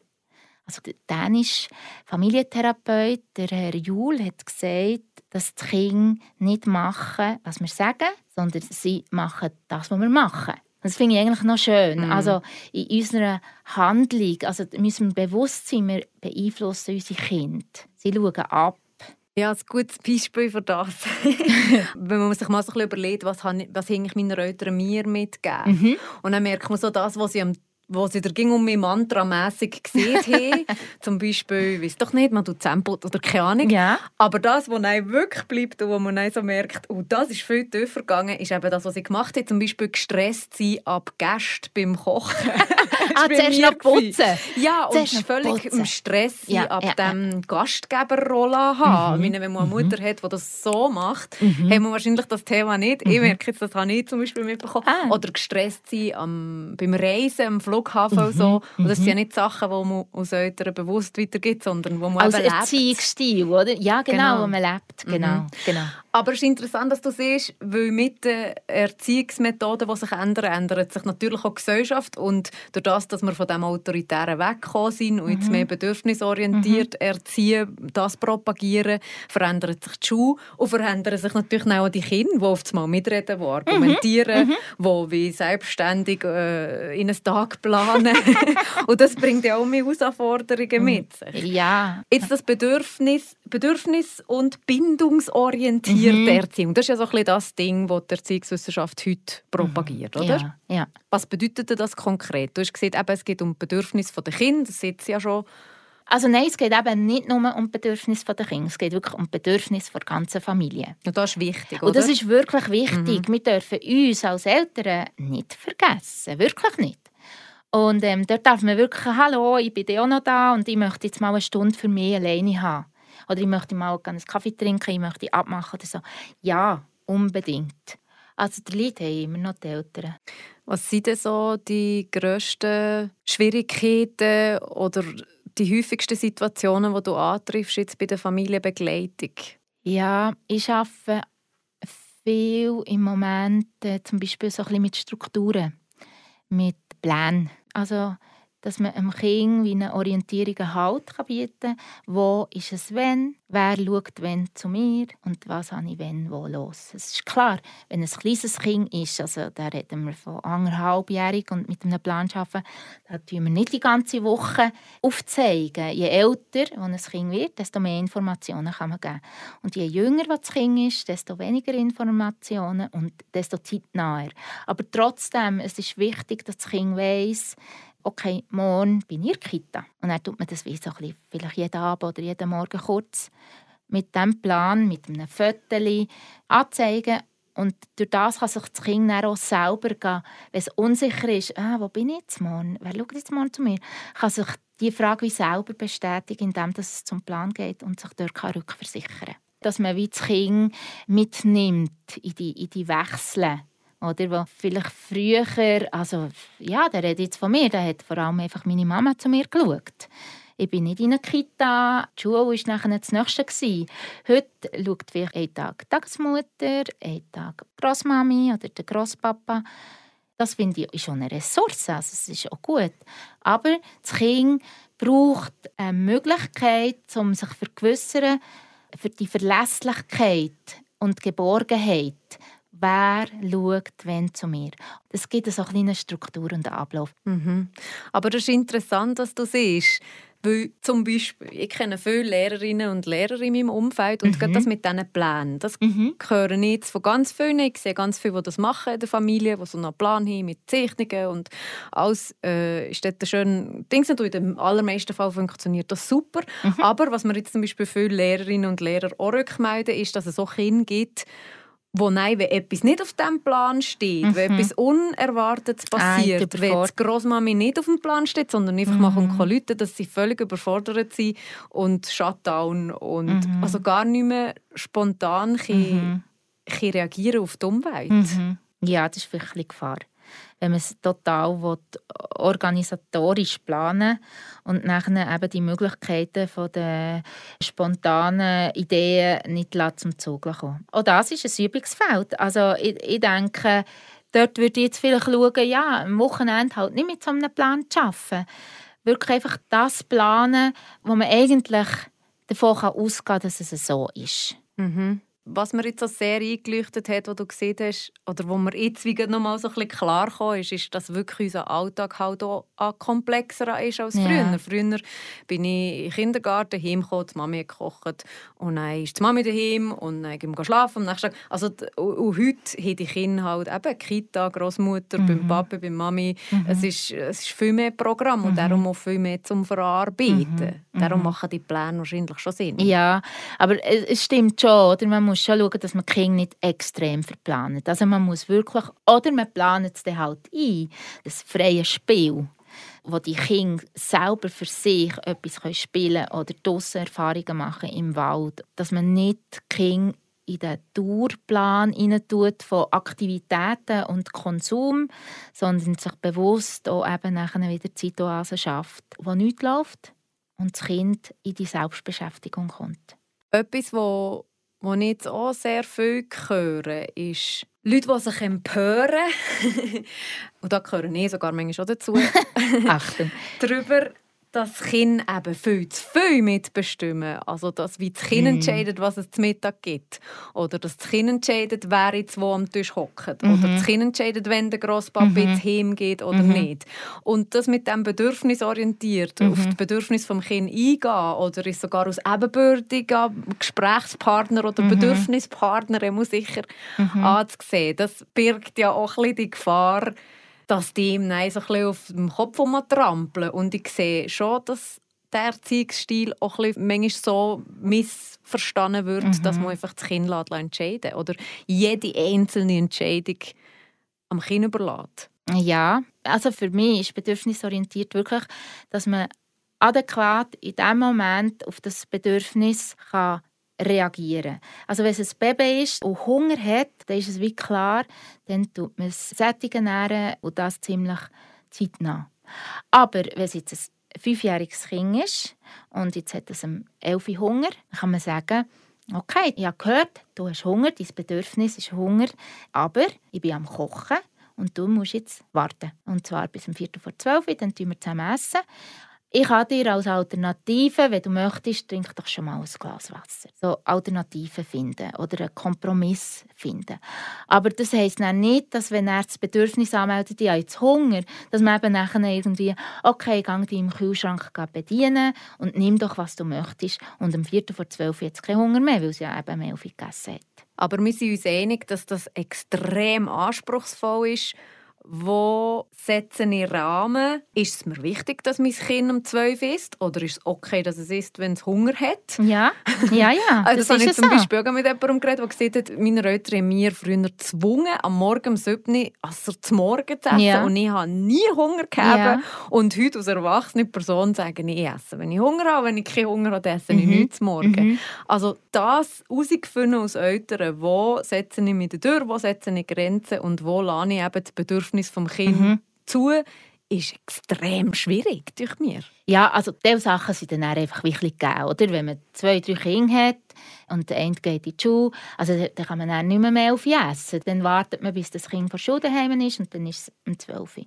Also der dänische Familientherapeut, der Herr Juhl, hat gesagt, dass die Kinder nicht machen, was wir sagen, sondern sie machen das, was wir machen. Das finde ich eigentlich noch schön. Mhm. Also in unserer Handlung, also müssen wir bewusst sein, wir beeinflussen unsere Kinder. Sie schauen ab. Ja, ein gutes Beispiel für das. (laughs) Wenn man sich mal so ein bisschen überlegt, was, was ich meinen Eltern mir mitgegeben. Mhm. Und dann merkt man so das, was sie am wo sie da ging um mich mantramässig gesehen haben. (laughs) Zum Beispiel, weiß doch nicht, man tut Zempot oder keine Ahnung. Ja. Aber das, was einem wirklich bleibt und wo man dann so merkt, oh, das ist viel tiefer gegangen, ist eben das, was ich gemacht habe. Zum Beispiel gestresst sein ab Gästen beim Kochen. (laughs) ah, zuerst noch putzen. Ja, und zuerst völlig putzen. im Stress sein, ja, ab ja, dem ja. Gastgeberrolle haben. Mhm. meine, wenn man eine Mutter mhm. hat, die das so macht, mhm. haben wir wahrscheinlich das Thema nicht. Mhm. Ich merke jetzt, das habe ich zum Beispiel mitbekommen. Ah. Oder gestresst sein am, beim Reisen, am Flug Flughafen und so. Mhm, und das sind ja mhm. nicht Sachen, die man aus Eltern bewusst weitergibt, sondern wo man Als eben Erziehungsstil, oder? Ja, genau, genau. wo man lebt. Genau, mhm. genau. Aber es ist interessant, dass du siehst, weil mit den Erziehungsmethoden, die sich ändern, ändert sich natürlich auch die Gesellschaft. Und durch das, dass wir von dem Autoritären weggekommen sind und jetzt mhm. mehr bedürfnisorientiert mhm. erziehen, das propagieren, verändert sich die Schule und verändern sich natürlich auch die Kinder, die oft mal mitreden, die argumentieren, mhm. die wie selbstständig äh, in einen Tag planen. (laughs) und das bringt ja auch mehr Herausforderungen mit sich. Ja. Jetzt das Bedürfnis, Bedürfnis und bindungsorientiert basierte mhm. Erziehung. Das ist ja so ein bisschen das Ding, das die Erziehungswissenschaft heute propagiert, mhm. oder? Ja, ja. Was bedeutet das konkret? Du hast gesagt, eben, es geht um die Bedürfnisse der Kinder, das sieht ja schon. Also nein, es geht eben nicht nur um die Bedürfnisse der Kinder, es geht wirklich um die Bedürfnisse der ganzen Familie. Und das ist wichtig, oder? Und das ist wirklich wichtig. Mhm. Wir dürfen uns als Eltern nicht vergessen, wirklich nicht. Und ähm, dort darf man wirklich, hallo, ich bin auch noch da und ich möchte jetzt mal eine Stunde für mich alleine haben. Oder ich möchte mal einen Kaffee trinken, ich möchte abmachen oder so. Ja, unbedingt. Also die Leute haben immer noch die Eltern. Was sind denn so die grössten Schwierigkeiten oder die häufigsten Situationen, die du antriffst jetzt bei der Familienbegleitung? Ja, ich arbeite viel im Moment äh, zum Beispiel so ein bisschen mit Strukturen, mit Plänen. Also dass man einem Kind wie eine Orientierung Halt bieten kann. Wo ist es wenn? Wer schaut wenn zu mir? Und was habe ich wenn wo los? Es ist klar, wenn ein kleines Kind ist, also da reden wir von anderthalbjährig und mit einem Plan arbeiten, da tun wir nicht die ganze Woche aufzeigen. Je älter ein Kind wird, desto mehr Informationen kann man geben. Und je jünger das Kind ist, desto weniger Informationen und desto zeitnaher. Aber trotzdem, es ist wichtig, dass das Kind weiß, okay, morgen bin ich Kita. Und dann tut man das wie so ein bisschen, vielleicht jeden Abend oder jeden Morgen kurz mit dem Plan, mit einem Foto anzeigen. Und durch das kann sich das Kind dann auch selber gehen, wenn es unsicher ist, ah, wo bin ich jetzt morgen, wer schaut jetzt morgen zu mir, kann sich die Frage wie selber bestätigen, indem es zum Plan geht und sich dort rückversichern kann. Dass man wie das Kind mitnimmt in die, in die Wechsel oder wo vielleicht früher, also ja, der redet jetzt von mir, da hat vor allem einfach meine Mama zu mir geschaut. Ich bin nicht in einer Kita, die Schule war nachher das Nächste. Heute schaut vielleicht einen Tag die Tagesmutter, einen Tag die Grossmami oder der Grosspapa. Das finde ich ist schon eine Ressource, also es ist auch gut. Aber das Kind braucht eine Möglichkeit, um sich zu vergewissern, für die Verlässlichkeit und Geborgenheit wer schaut wenn zu mir. Es gibt so eine Struktur und Ablauf. Mhm. Aber das ist interessant, was du siehst. Weil zum Beispiel, ich kenne viele Lehrerinnen und Lehrer in meinem Umfeld und mhm. gerade das mit diesen Plänen, das mhm. höre ich jetzt von ganz vielen. Ich sehe ganz viele, die das machen in der Familie, die so einen Plan haben mit Zeichnungen und alles äh, ist dort schön. Dings in den allermeisten Fall funktioniert das super. Mhm. Aber was mir jetzt zum Beispiel viele Lehrerinnen und Lehrer auch rückmelden, ist, dass es auch Kinder gibt, wo nein, wenn etwas nicht auf dem Plan steht, mhm. wenn etwas Unerwartetes passiert, ah, wenn die Großmami nicht auf dem Plan steht, sondern einfach mhm. mal Leute, dass sie völlig überfordert sind und Shutdown und mhm. also gar nicht mehr spontan mhm. reagieren auf die Umwelt. Mhm. Ja, das ist eine Gefahr wenn man es total will, organisatorisch planen und nachher eben die Möglichkeiten von der spontanen Ideen nicht zum Zug kommen. Auch das ist ein Übungsfeld. Also ich, ich denke, dort würde ich jetzt vielleicht schauen, ja, am Wochenende halt nicht mit so einem Plan zu arbeiten wirklich einfach das planen, wo man eigentlich davon ausgehen kann, dass es so ist. Mhm was mir jetzt so sehr eingeleuchtet hat, was du gesehen hast, oder wo mir jetzt wieder noch mal so ein bisschen klar ist, ist, dass wirklich unser Alltag halt auch komplexer ist als früher. Ja. Früher bin ich im Kindergarten heimgekommen, die Mami gekocht und dann ist die Mami daheim und dann gehen wir schlafen am nächsten Tag. Also, und heute haben die Kinder halt eben Kita, Großmutter, mhm. beim Papa, beim Mami. Mhm. Es, ist, es ist viel mehr Programm und mhm. darum auch viel mehr zum Verarbeiten. Mhm. Darum mhm. machen die Pläne wahrscheinlich schon Sinn. Ja, aber es stimmt schon, oder? Man muss muss schon schauen, dass man die Kinder nicht extrem verplant. Also man muss wirklich, oder man plant es dann halt ein, das freie Spiel, wo die Kinder selber für sich etwas spielen können oder draussen Erfahrungen machen im Wald, dass man nicht die Kinder in den Tourplan tut von Aktivitäten und Konsum, sondern sich bewusst auch eben nachher wieder Zeitoasen schafft, wo nichts läuft und das Kind in die Selbstbeschäftigung kommt. Etwas, was was ich jetzt auch sehr viel höre, ist Leute, die sich empören. (laughs) und da gehören ich sogar manchmal auch dazu. (laughs) Achtung. (laughs) darüber, dass Kinder eben viel zu viel mitbestimmen. Also, dass wie das Kind mm. entscheidet, was es zum Mittag gibt. Oder dass das Kind entscheidet, wer jetzt wo am Tisch hockt. -hmm. Oder das Kind entscheidet, wenn der Grosspapa mm -hmm. jetzt geht oder -hmm. nicht. Und das mit dem Bedürfnis orientiert, auf mhm. das Bedürfnis des Kindes eingehen oder ist sogar aus ebenbürtiger Gesprächspartner oder mhm. Bedürfnispartner muss sicher mhm. anzusehen. Das birgt ja auch ein bisschen die Gefahr, dass die ihm so ein auf dem Kopf trampeln. Und ich sehe schon, dass der Erziehungsstil auch ein manchmal so missverstanden wird, mhm. dass man einfach das Kind entscheiden oder jede einzelne Entscheidung am Kind überlässt. Ja, also für mich ist bedürfnisorientiert wirklich, dass man adäquat in dem Moment auf das Bedürfnis kann reagieren. Also wenn es ein Baby ist und Hunger hat, dann ist es wie klar, dann tut man es sättigen und das ziemlich zeitnah. Aber wenn es jetzt ein fünfjähriges Kind ist und jetzt hat es um elf Hunger, dann kann man sagen, okay, ich habe gehört, du hast Hunger, dein Bedürfnis ist Hunger, aber ich bin am Kochen und du musst jetzt warten. Und zwar bis um Viertel vor zwölf, dann essen wir zusammen. Essen. Ich kann dir als Alternative, wenn du möchtest, trink doch schon mal ein Glas Wasser. So Alternativen finden oder einen Kompromiss finden. Aber das heisst dann nicht, dass wenn er das Bedürfnis anmeldet, ich habe jetzt Hunger, dass man eben nachher irgendwie, okay, geh dich im Kühlschrank bedienen und nimm doch, was du möchtest. Und am Viertel vor zwölf jetzt keinen Hunger mehr, weil sie ja eben mehr gegessen hat. Aber wir sind uns einig, dass das extrem anspruchsvoll ist wo setze ich Rahmen? Ist es mir wichtig, dass mein Kind um 12 isst? Oder ist es okay, dass es isst, wenn es Hunger hat? Ja, ja, ja. (laughs) also das, das habe ich zum Beispiel auch mit jemandem geredet, der gesagt hat, meine Eltern haben mir früher gezwungen, am Morgen um 7 also zum Morgen zu essen. Ja. Und ich habe nie Hunger gehabt. Ja. Und heute als erwachsene Person sagen, ich esse, wenn ich Hunger habe. Wenn ich keinen Hunger habe, esse ich mhm. nichts Morgen. Mhm. Also das herauszufinden aus Eltern, wo setze ich mich durch, wo setze ich Grenzen und wo lasse ich eben das Bedürfnis Bedürfnis vom Kind mhm. zu, ist extrem schwierig durch mir. Ja, also diese Sachen sind dann einfach wirklich gegeben, oder? Wenn man zwei, drei Kinder hat und der eine geht in die Schule, also dann kann man dann nicht mehr, mehr auf essen. Dann wartet man, bis das Kind von Schule daheim ist und dann ist es um 12 Uhr.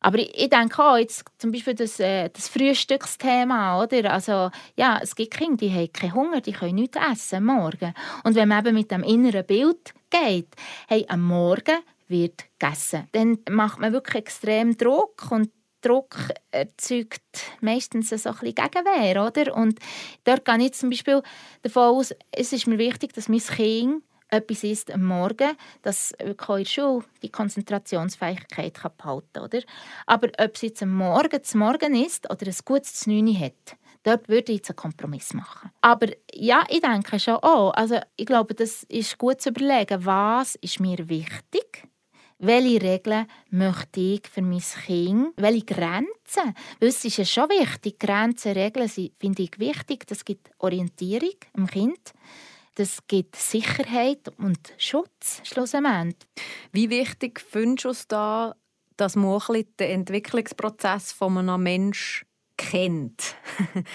Aber ich, ich denke auch, jetzt zum Beispiel das, äh, das Frühstücksthema, oder? Also, ja, es gibt Kinder, die haben keinen Hunger, die können nichts essen morgen. Und wenn man eben mit dem inneren Bild geht, hey, am Morgen wird gegessen. Dann macht man wirklich extrem Druck und Druck erzeugt meistens so ein bisschen Gegenwehr, oder? Und dort gehe ich zum Beispiel davon aus, es ist mir wichtig, dass mein Kind etwas isst am Morgen, dass wirklich in der Schule die Konzentrationsfähigkeit behalten kann. Oder? Aber ob es jetzt am Morgen zum Morgen ist oder ein gutes Znüni hat, dort würde ich jetzt einen Kompromiss machen. Aber ja, ich denke schon auch. Also ich glaube, das ist gut zu überlegen, was ist mir wichtig welche Regeln möchte ich für mein Kind, welche Grenzen. Weil es ist ja schon wichtig, Grenzen, Regeln sind, finde ich wichtig. Das gibt Orientierung im Kind. Das gibt Sicherheit und Schutz schlussendlich. Wie wichtig findest du es da, dass man den Entwicklungsprozess von einem Menschen kennt.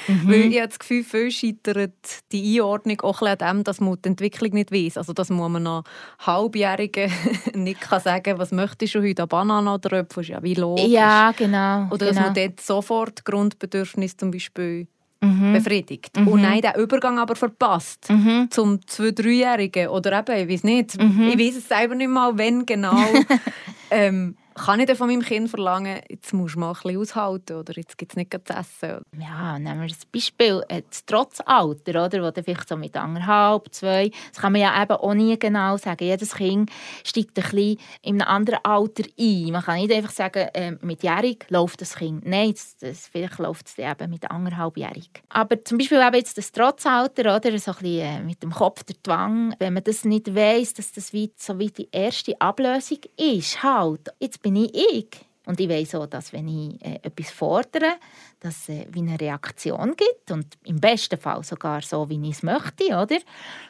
Mhm. Weil ich habe das Gefühl, viel scheitert die Einordnung auch an dem, dass man die Entwicklung nicht weiß. Also dass man noch Halbjährigen (laughs) nicht kann sagen was möchtest du heute, eine Banane oder etwas, ja wie logisch. Ja, genau. Oder genau. dass man dort sofort Grundbedürfnisse zum Beispiel mhm. befriedigt. Mhm. Und nein, den Übergang aber verpasst mhm. zum 2-, 3-Jährigen oder eben, ich weiß nicht, mhm. ich weiß es selber nicht mal, wenn genau. (laughs) ähm, kann ich dann von meinem Kind verlangen, jetzt musst du mal ein bisschen aushalten oder jetzt gibt es nicht zu essen? Ja, nehmen wir das Beispiel das Trotzalter, oder, wo vielleicht so mit anderthalb, zwei, das kann man ja eben auch nie genau sagen. Jedes Kind steigt ein bisschen in einem anderen Alter ein. Man kann nicht einfach sagen, äh, mit Jährig läuft das Kind. Nein, das, das, vielleicht läuft es eben mit anderthalbjährig. Aber zum Beispiel eben jetzt das Trotzalter, oder, so ein bisschen äh, mit dem Kopf der Twang, wenn man das nicht weiss, dass das wie, so wie die erste Ablösung ist, halt, jetzt bin ich ich. Und ich weiß auch, dass wenn ich äh, etwas fordere, dass es äh, eine Reaktion gibt und im besten Fall sogar so, wie ich es möchte, oder?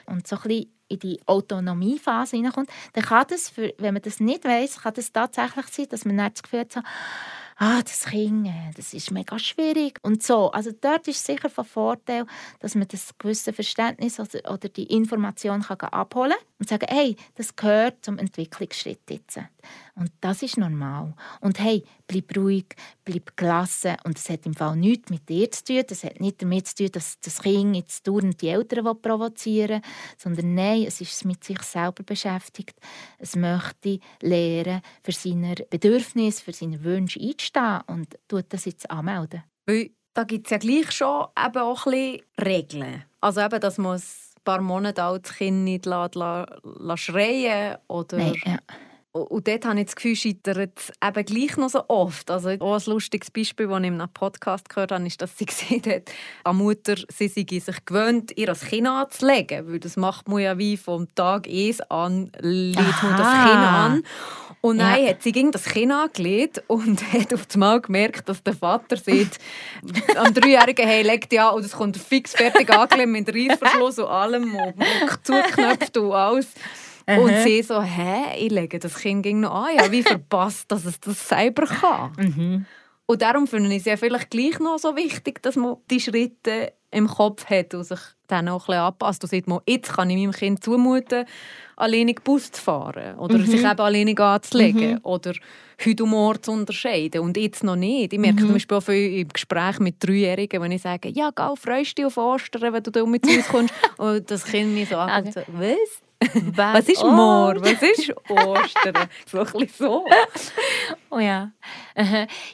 Und so ein bisschen in die Autonomiephase hineinkommt, dann kann das, für, wenn man das nicht weiß, kann das tatsächlich sein, dass man nicht das Gefühl hat, so, ah, das Kind, das ist mega schwierig und so. Also dort ist sicher von Vorteil, dass man das gewisse Verständnis oder, oder die Information kann abholen kann und sagen, hey, das gehört zum Entwicklungsschritt jetzt. Und das ist normal. Und hey, bleib ruhig, bleib gelassen. Und das hat im Fall nichts mit dir zu tun. Das hat nicht damit zu tun, dass das Kind jetzt dauernd die Eltern provozieren will, sondern nein, es ist mit sich selber beschäftigt. Es möchte lernen, für seine Bedürfnisse, für seine Wünsche einzustehen und tut das jetzt anmelden. Weil da gibt es ja gleich schon eben auch ein bisschen Regeln. Also eben, dass man paar Monate altes Kind nicht schreien oder... Nein, ja und dort habe ich das Gefühl, scheitert es eben gleich noch so oft. Also auch ein lustiges Beispiel, das ich in einem Podcast gehört habe, ist, dass sie (laughs) gesehen hat, eine Mutter sie sei sich gewöhnt, ihr das Kind anzulegen. Weil das macht man ja wie vom Tag 1 an, legt man das Kind an. Und dann ja. hat sie gegen das Kind angelegt und (laughs) hat auf einmal gemerkt, dass der Vater sieht, (laughs) am Dreijährigen hey, legt ja und es kommt fix fertig angelegt mit Reissverschluss und allem und zugeknöpft und alles. Aha. Und sie so, hä, ich lege das Kind noch an. Ja, wie verpasst, dass es das selber kann. Mhm. Und darum finde ich es ja vielleicht gleich noch so wichtig, dass man die Schritte im Kopf hat und sich dann auch ein bisschen anpasst. Und sagt man, jetzt kann ich meinem Kind zumuten, alleine Bus zu fahren oder mhm. sich eben alleine anzulegen mhm. oder heute und morgen zu unterscheiden und jetzt noch nicht. Ich merke mhm. zum Beispiel auch viel im Gespräch mit Dreijährigen, wenn ich sage, ja, geh, freust du dich auf Ostern, wenn du mit uns kommst (laughs) und das Kind mir so okay. was? Was ist. Mor? Was ist Ostern? (laughs) so ein bisschen so. Oh ja.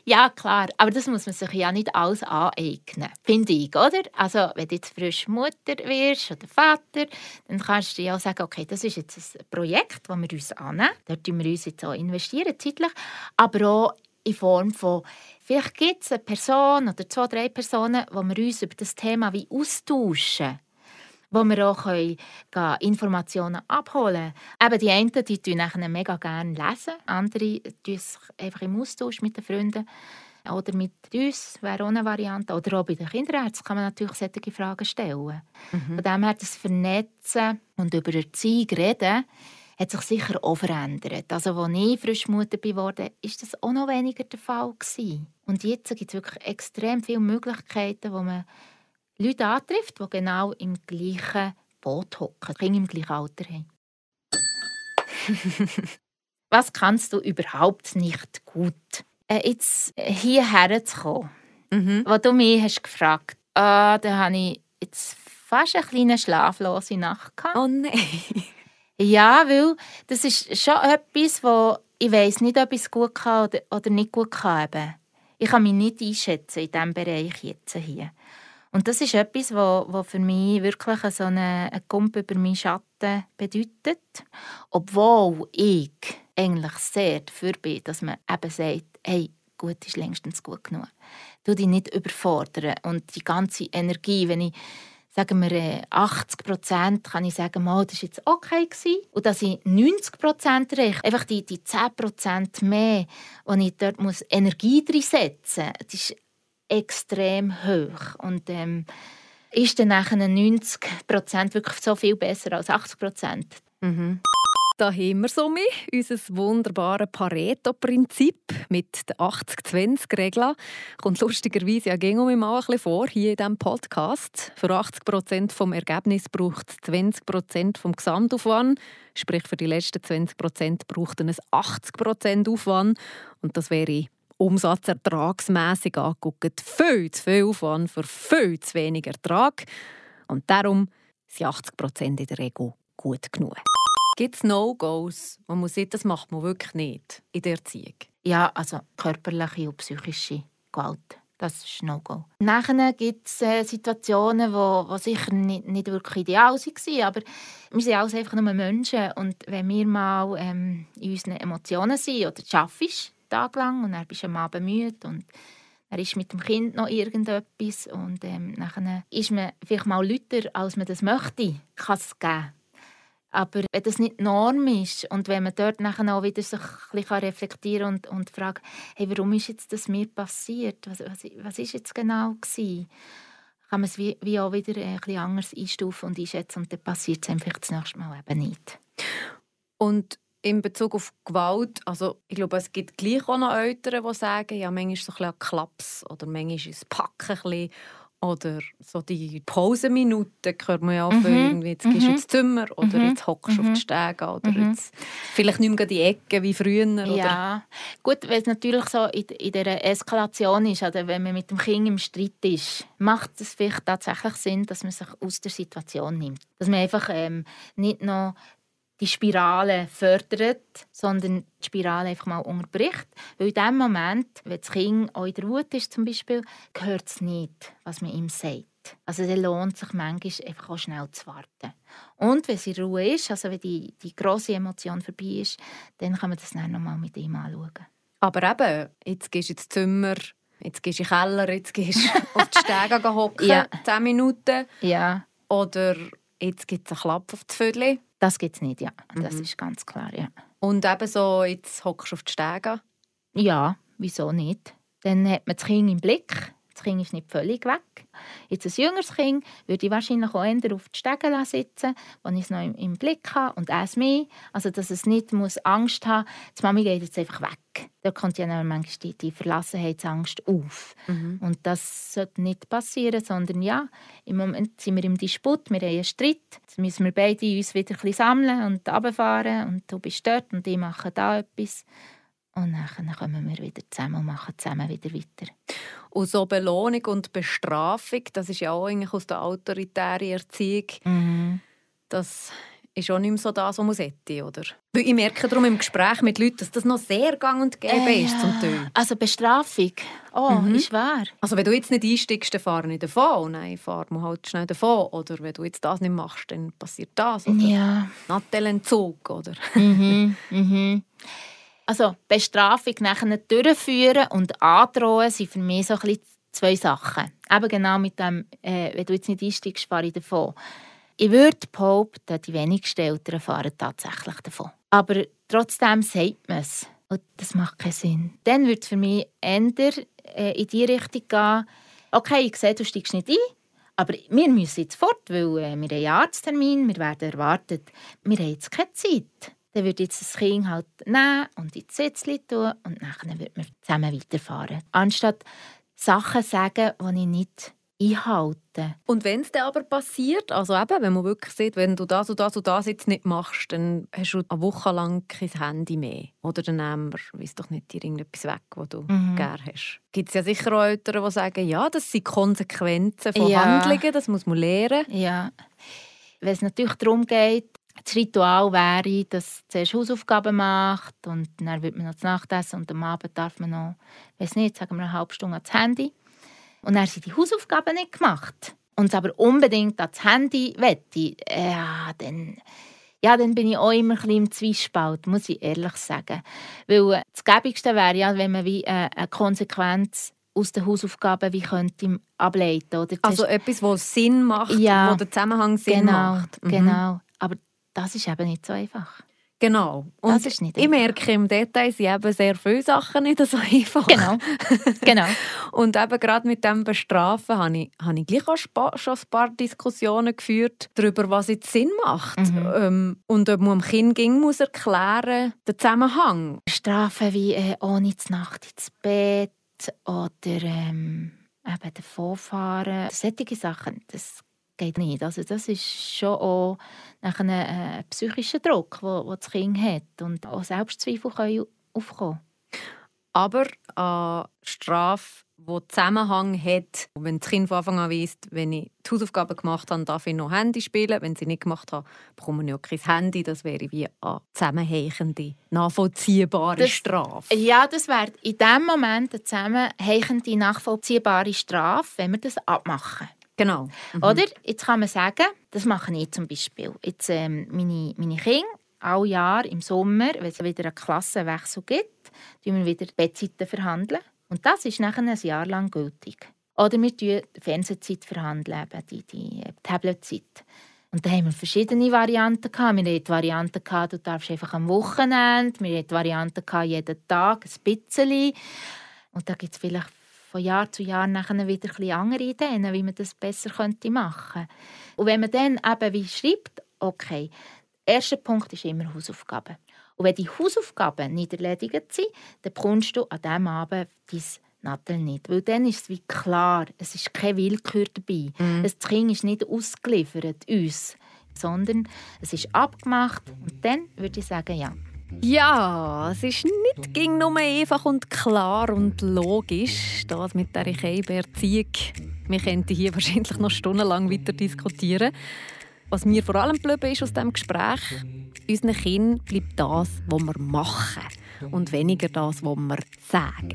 Ja, klar. Aber das muss man sich ja nicht alles aneignen, finde ich, oder? Also, wenn du jetzt frisch Mutter wirst oder Vater, dann kannst du ja sagen, okay, das ist jetzt ein Projekt, das wir uns annehmen. Dort investieren wir uns jetzt auch investieren, zeitlich. Aber auch in Form von, vielleicht gibt es eine Person oder zwei, drei Personen, wo wir uns über das Thema wie austauschen wo wir auch können, Informationen abholen können. Eben die einen die lesen nachher mega gerne lesen, andere tun sich einfach im Austausch mit den Freunden oder mit uns, wäre auch eine Variante. Oder auch bei den Kinderärzten kann man natürlich solche Fragen stellen. Mhm. Von dem her, das Vernetzen und über Erziehung reden, hat sich sicher auch verändert. Also, als ich frisch Mutter geworden bin, war das auch noch weniger der Fall. Gewesen. Und jetzt gibt es wirklich extrem viele Möglichkeiten, wo man Leute antrifft, die genau im gleichen Boot hocken, Kinder im gleichen Alter haben. (laughs) Was kannst du überhaupt nicht gut? Äh, jetzt hierher zu kommen, mhm. wo du mich hast gefragt ah, da habe ich jetzt fast eine kleine schlaflose Nacht gehabt. Oh nein. (laughs) Ja, weil das ist schon etwas, wo ich weiß nicht, ob ich es gut kann oder, oder nicht gut kann. Ich kann mich nicht einschätzen in diesem Bereich jetzt hier. Und das ist etwas, was für mich wirklich so eine, ein Kump über meinen Schatten bedeutet. Obwohl ich eigentlich sehr dafür bin, dass man eben sagt, hey, gut ist längstens gut genug. Du dich nicht überfordern und die ganze Energie, wenn ich sagen wir 80 Prozent, kann ich sagen, mal, das war jetzt okay gewesen. Und dass ich 90 Prozent erreiche, einfach die, die 10 Prozent mehr, wo ich dort muss Energie drin setzen muss, extrem hoch. Und ähm, ist dann nachher 90 Prozent wirklich so viel besser als 80 Prozent. Mhm. da haben wir so unser wunderbares Pareto-Prinzip mit der 80-20-Regel. Kommt lustigerweise ja gegen mal ein bisschen vor hier in diesem Podcast. Für 80 Prozent des Ergebnisses braucht es 20 Prozent vom Gesamtaufwand. Sprich, für die letzten 20 Prozent braucht es 80 Prozent Aufwand. Und das wäre umsatzertragsmässig angeguckt viel zu viel Aufwand für viel zu wenig Ertrag. Und darum sind 80 Prozent in der Regel gut genug. Gibt es No-Gos, wo man sieht, das macht man wirklich nicht in der Erziehung? Ja, also körperliche und psychische Gewalt. Das ist No-Go. Nachher gibt es äh, Situationen, die wo, wo sicher nicht, nicht wirklich ideal waren, aber wir sind alles einfach nur Menschen. Und wenn wir mal ähm, in unseren Emotionen sind oder arbeitest, tagelang, und dann bist du am Abend müde und er ist mit dem Kind noch irgendetwas und ähm, nachher ist man vielleicht mal lauter, als man das möchte, kann es geben. Aber wenn das nicht Norm ist und wenn man dort nachher auch wieder sich ein reflektieren und, und fragen, hey, warum ist jetzt das mir passiert? Was, was, was ist jetzt genau gewesen? kann man es wie, wie auch wieder ein bisschen anders einstufen und einschätzen und dann passiert es einfach das nächste Mal eben nicht. Und in Bezug auf Gewalt, also ich glaube, es gibt gleich auch noch Eltern, die sagen, ja, manchmal ist es so ein Klaps oder manchmal ist es Packen ein bisschen oder so die Pausenminuten hört man ja auch mhm. irgendwie, jetzt gehst du mhm. ins Zimmer oder mhm. jetzt hockst du mhm. auf die Stege oder mhm. jetzt vielleicht nicht mehr die Ecke wie früher. Oder? Ja, gut, wenn es natürlich so in, in dieser Eskalation ist, oder wenn man mit dem Kind im Streit ist, macht es vielleicht tatsächlich Sinn, dass man sich aus der Situation nimmt. Dass man einfach ähm, nicht noch die Spirale fördert, sondern die Spirale einfach mal unterbricht. Weil in dem Moment, wenn das Kind auch in der Wut ist zum Beispiel, hört es nicht, was man ihm sagt. Also es lohnt sich manchmal einfach auch schnell zu warten. Und wenn es in Ruhe ist, also wenn die, die grosse Emotion vorbei ist, dann kann man das dann nochmal mit ihm anschauen. Aber eben, jetzt gehst du ins Zimmer, jetzt gehst du in den Keller, jetzt gehst du auf die Stege hocken, (laughs) ja. 10 Minuten. Ja. Oder jetzt gibt es einen Klapp auf die Vögel. Das gibt es nicht, ja. Das mhm. ist ganz klar, ja. Und eben so, jetzt hockst du auf die Stege? Ja, wieso nicht? Dann hat man das Kind im Blick. Das Kind ist nicht völlig weg. Jetzt ein jüngeres Kind würde ich wahrscheinlich auch eher auf die Stege sitzen, wenn ich es noch im, Blick habe und es mehr. Also, dass es nicht muss Angst haben muss, die Mami geht jetzt einfach weg. Da kommt ja dann manchmal die, die Verlassenheitsangst auf. Mhm. Und das sollte nicht passieren, sondern ja, im Moment sind wir im Disput, wir haben einen Streit. Jetzt müssen wir beide uns wieder ein bisschen sammeln und runterfahren und du bist dort und ich mache da etwas. Und dann kommen wir wieder zusammen und machen zusammen wieder weiter. Und so Belohnung und Bestrafung, das ist ja auch eigentlich aus der autoritären Erziehung. Mhm. Das ist auch nicht mehr so das, was man sollte, oder? Weil ich merke darum im Gespräch mit Leuten, dass das noch sehr gang und gäbe äh, ist zum Teil. Also Bestrafung, oh, mhm. ist wahr. Also wenn du jetzt nicht einsteigst, dann fahr nicht davon. Nein, fahr mal halt schnell davon. Oder wenn du jetzt das nicht machst, dann passiert das. Oder ja. Nattelentzug, oder? Mhm, (laughs) mhm. Also Bestrafung nachher durchführen und androhen sind für mich so ein zwei Sachen. Eben genau mit dem, äh, wenn du jetzt nicht einsteigst, fahre ich davon. Ich würde behaupten, die wenigsten Eltern fahren tatsächlich davon. Aber trotzdem sagt man es. Und das macht keinen Sinn. Dann würde es für mich eher äh, in die Richtung gehen, okay, ich sehe, du steigst nicht ein, aber wir müssen jetzt fort, weil äh, wir haben einen Arzttermin, wir werden erwartet. Wir haben jetzt keine Zeit dann würde jetzt das Kind halt nehmen und ins Sitzli tun und dann würde man zusammen weiterfahren. Anstatt Sachen sagen, die ich nicht einhalte. Und wenn es dann aber passiert, also eben, wenn man wirklich sieht, wenn du das und das und das jetzt nicht machst, dann hast du eine Woche lang kein Handy mehr. Oder dann nehmen wir, weiss doch nicht, dir irgendetwas weg, was du mhm. gerne hast. Gibt es ja sicher auch Eltern, die sagen, ja, das sind Konsequenzen von ja. Handlungen, das muss man lernen. Ja. Wenn es natürlich darum geht, das Ritual wäre, dass man zuerst Hausaufgaben macht und dann wird man noch das Nachtessen und am Abend darf man noch, weiß nicht, sagen wir eine halbe Stunde ans Handy. Und dann sind die Hausaufgaben nicht gemacht und es aber unbedingt ans Handy wette, ja, dann, ja, dann bin ich auch immer ein bisschen im Zwiespalt, muss ich ehrlich sagen. Weil äh, das Gäbigste wäre ja, wenn man wie äh, eine Konsequenz aus den Hausaufgaben wie könnte ableiten oder Also etwas, was Sinn macht, ja, wo der Zusammenhang Sinn genau, macht. Mhm. Genau, das ist eben nicht so einfach. Genau. Und das ist nicht ich merke, im Detail sind eben sehr viele Sachen nicht so (laughs) einfach. Genau. genau. (laughs) und eben gerade mit dem Bestrafen habe ich, habe ich gleich auch schon ein paar Diskussionen geführt darüber, was jetzt Sinn macht. Mhm. Ähm, und ob man dem Kind ging, muss erklären, den Zusammenhang. Strafen wie äh, ohne Nacht ins Bett oder ähm, eben davonfahren. Solche Sachen, das geht nicht. Also das ist schon auch nach einem äh, psychischen Druck, wo das Kind hat und auch Selbstzweifel können aufkommen. Aber eine Strafe, die Zusammenhang hat, wenn das Kind von Anfang an weiss, wenn ich die Hausaufgaben gemacht habe, darf ich noch Handy spielen. Wenn sie nicht gemacht habe, bekomme ich auch kein Handy. Das wäre wie eine zusammenhängende, nachvollziehbare das, Strafe. Ja, das wäre in dem Moment eine zusammenhängende, nachvollziehbare Strafe, wenn wir das abmachen. Genau. Mhm. Oder? Jetzt kann man sagen, das mache ich zum Beispiel. Jetzt, ähm, meine, meine Kinder, alle Jahr im Sommer, wenn es wieder einen Klassenwechsel gibt, verhandeln wir wieder Bettzeiten verhandeln. Und das ist nachher ein Jahr lang gültig. Oder wir verhandeln die Fernsehzeit, verhandeln, die, die Tabletzeit. Und da haben wir verschiedene Varianten. Gehabt. Wir hatten die Variante, du darfst einfach am Wochenende. Wir hatten die Variante, jeden Tag ein bisschen. Und da gibt es vielleicht von Jahr zu Jahr nachher wieder ein andere Ideen, wie man das besser könnte machen könnte. Und wenn man dann eben wie schreibt, okay, der erste Punkt ist immer Hausaufgaben. Und wenn die Hausaufgaben nicht erledigt sind, dann bekommst du an diesem Abend dein Nattel nicht. Weil dann ist es wie klar, es ist keine Willkür dabei. Mhm. Das Kind ist nicht ausgeliefert, uns, sondern es ist abgemacht. Und dann würde ich sagen, ja, ja, es ist nicht ging nur einfach und klar und logisch, das mit der Erziehung. Wir könnten hier wahrscheinlich noch stundenlang weiter diskutieren. Was mir vor allem geblieben ist aus diesem Gespräch, unseren Kindern bleibt das, was wir machen und weniger das, was wir sagen.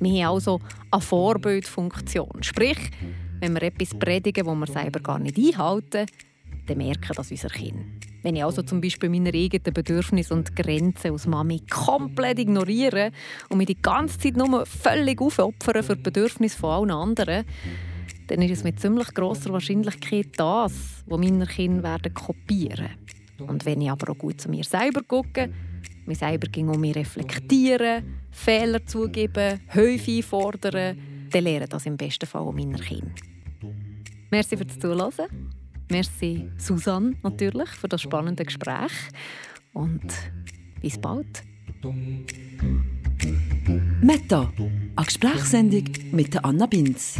Wir haben also eine Vorbildfunktion. Sprich, wenn wir etwas predigen, das wir selber gar nicht einhalten, dann merken das unsere Kinder. Wenn ich also zum Beispiel meine eigenen Bedürfnisse und Grenzen als Mami komplett ignoriere und mich die ganze Zeit nur völlig aufopfere für die Bedürfnisse von allen anderen, dann ist es mit ziemlich grosser Wahrscheinlichkeit das, was meine Kinder werden kopieren Und wenn ich aber auch gut zu mir selber gucke, mir selber ging um mich reflektieren, Fehler zugeben, Hilfe einfordern, dann lernen das im besten Fall auch meine Kinder. Merci fürs Zuhören. Merci Susanne natürlich für das spannende Gespräch und bis bald. Meta, eine Gesprächssendung mit Anna Binz.